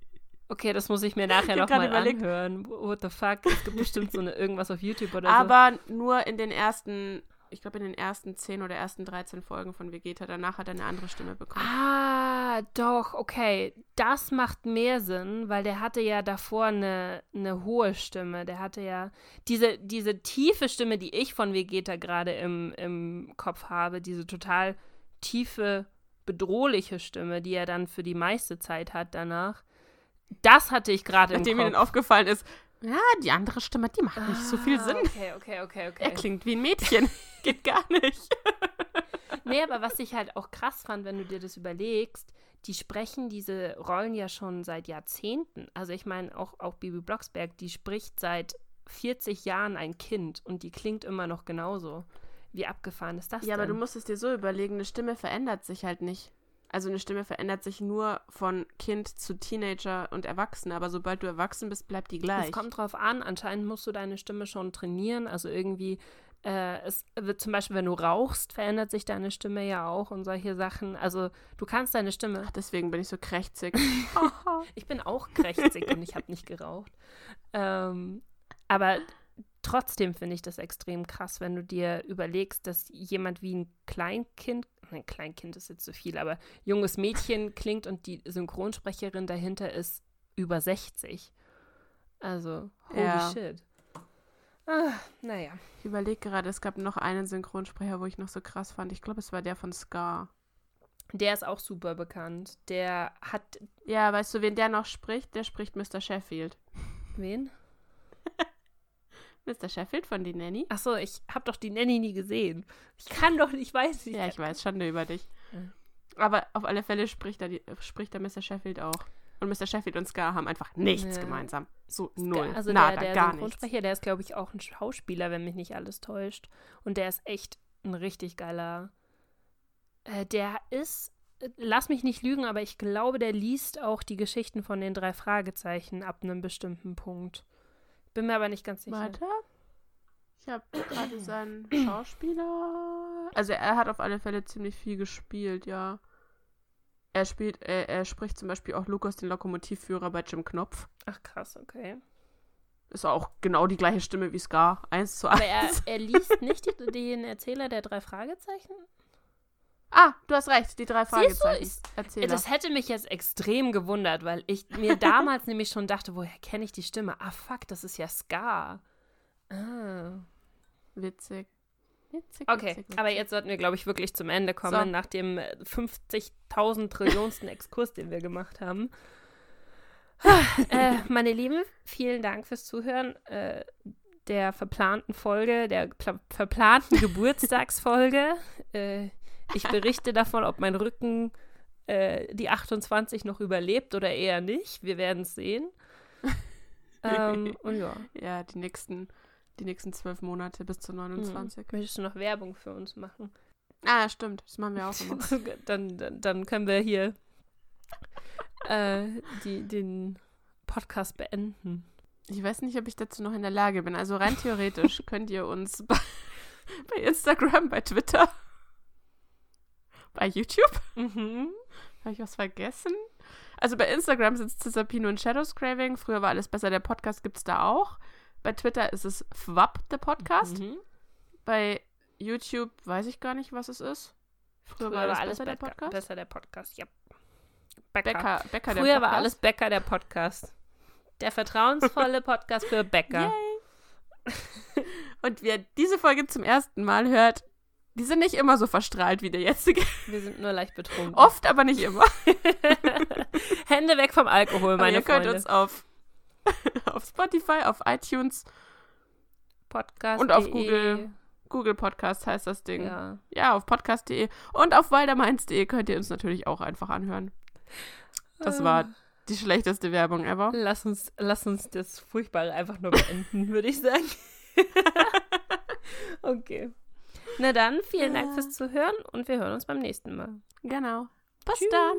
Okay, das muss ich mir nachher nochmal anhören. What the fuck? Es gibt bestimmt so eine, irgendwas auf YouTube oder so. Aber nur in den ersten, ich glaube in den ersten 10 oder ersten 13 Folgen von Vegeta. Danach hat er eine andere Stimme bekommen. Ah, doch, okay. Das macht mehr Sinn, weil der hatte ja davor eine, eine hohe Stimme. Der hatte ja diese, diese tiefe Stimme, die ich von Vegeta gerade im, im Kopf habe, diese total tiefe, bedrohliche Stimme, die er dann für die meiste Zeit hat danach. Das hatte ich gerade im Nachdem Kopf. mir dann aufgefallen ist, ja, die andere Stimme, die macht nicht so viel Ah, Sinn. Okay, okay, okay, Er okay. klingt wie ein Mädchen. Geht gar nicht. Nee, aber was ich halt auch krass fand, wenn du dir das überlegst, die sprechen diese Rollen ja schon seit Jahrzehnten. Also ich meine, auch, auch Bibi Blocksberg, die spricht seit 40 Jahren ein Kind und die klingt immer noch genauso. Wie abgefahren ist das Ja, aber denn? du musst es dir so überlegen, eine Stimme verändert sich halt nicht. Also eine Stimme verändert sich nur von Kind zu Teenager und Erwachsene, aber sobald du erwachsen bist, bleibt die gleich. Es kommt drauf an, anscheinend musst du deine Stimme schon trainieren. Also irgendwie, äh, es wird zum Beispiel, wenn du rauchst, verändert sich deine Stimme ja auch und solche Sachen. Also du kannst deine Stimme. Ach, deswegen bin ich so krächzig. Ich bin auch krächzig und ich habe nicht geraucht. Ähm, aber trotzdem finde ich das extrem krass, wenn du dir überlegst, dass jemand wie ein Kleinkind, nein, Kleinkind ist jetzt zu viel, aber junges Mädchen klingt und die Synchronsprecherin dahinter ist über 60. Also, holy Ja. shit. Ah, naja. Ich überlege gerade, es gab noch einen Synchronsprecher, wo ich noch so krass fand. Ich glaube, es war der von Scar. Der ist auch super bekannt. Der hat. Ja, weißt du, wen der noch spricht? Der spricht Mr. Sheffield. Wen? Mr. Sheffield von Die Nanny? Achso, ich habe doch die Nanny nie gesehen. Ich kann doch nicht, ich weiß nicht. Ja, ich weiß, Schande über dich. Ja. Aber auf alle Fälle spricht er, die, spricht er Mr. Sheffield auch. Und Mr. Sheffield und Scar haben einfach nichts Ja. gemeinsam. So null. Also Nada, der, der gar nichts. Synchronsprecher, der ist, glaube ich, auch ein Schauspieler, wenn mich nicht alles täuscht. Und der ist echt ein richtig geiler. Äh, der ist, lass mich nicht lügen, aber ich glaube, der liest auch die Geschichten von den drei Fragezeichen ab einem bestimmten Punkt. Bin mir aber nicht ganz sicher. Warte. Ich habe gerade seinen Schauspieler. Also er hat auf alle Fälle ziemlich viel gespielt, ja. Er spielt, er, er spricht zum Beispiel auch Lukas, den Lokomotivführer bei Jim Knopf. Ach krass, okay. Ist auch genau die gleiche Stimme wie Scar. Eins zu eins. Aber er, er liest nicht die, den Erzähler der drei Fragezeichen? Ah, du hast recht, die drei Siehst du, Fragezeichen. ich- Erzähl. Das hätte mich jetzt extrem gewundert, weil ich mir damals nämlich schon dachte, woher kenne ich die Stimme? Ah, fuck, das ist ja Ska. Ah. Witzig. Witzig, Okay, witzig, witzig. aber jetzt sollten wir, glaube ich, wirklich zum Ende kommen, So. nach dem äh, 50.000 Trillionsten Exkurs, den wir gemacht haben. äh, meine Lieben, vielen Dank fürs Zuhören äh, der verplanten Folge, der pla- verplanten Geburtstagsfolge. Äh, ich berichte davon, ob mein Rücken äh, die 28 noch überlebt oder eher nicht. Wir werden es sehen. ähm, und ja. Ja, die nächsten, die nächsten zwölf Monate bis zu 29. Hm. Möchtest du noch Werbung für uns machen? Ah, stimmt. Das machen wir auch immer. dann, dann, dann können wir hier äh, die, den Podcast beenden. Ich weiß nicht, ob ich dazu noch in der Lage bin. Also rein theoretisch könnt ihr uns bei, bei Instagram, bei Twitter, bei YouTube, Mhm. habe ich was vergessen? Also bei Instagram sitzt Cesapino und Shadows Craving. Früher war alles besser. Der Podcast gibt es da auch. Bei Twitter ist es FWAP, der Podcast. Mhm. Bei YouTube weiß ich gar nicht, was es ist. Früher, Früher war alles, alles besser, der Becker- Podcast. besser der Podcast, ja. Bäcker, Bäcker der Früher Podcast. war alles Bäcker der Podcast. Der vertrauensvolle Podcast für Bäcker. Und wer diese Folge zum ersten Mal hört, die sind nicht immer so verstrahlt wie der jetzige. Wir sind nur leicht betrunken. Oft, aber nicht immer. Hände weg vom Alkohol, Aber meine ihr könnt Freunde. uns auf, auf Spotify, auf iTunes, Podcast und auf Google. Google Podcast heißt das Ding. Ja, Ja. auf podcast.de und auf waldermeins.de könnt ihr uns natürlich auch einfach anhören. Das war die schlechteste Werbung ever. Lass uns, lass uns das Furchtbare einfach nur beenden, würde ich sagen. okay. Na dann, vielen Dank fürs Zuhören und wir hören uns beim nächsten Mal. Genau. Bis Tschüss. dann.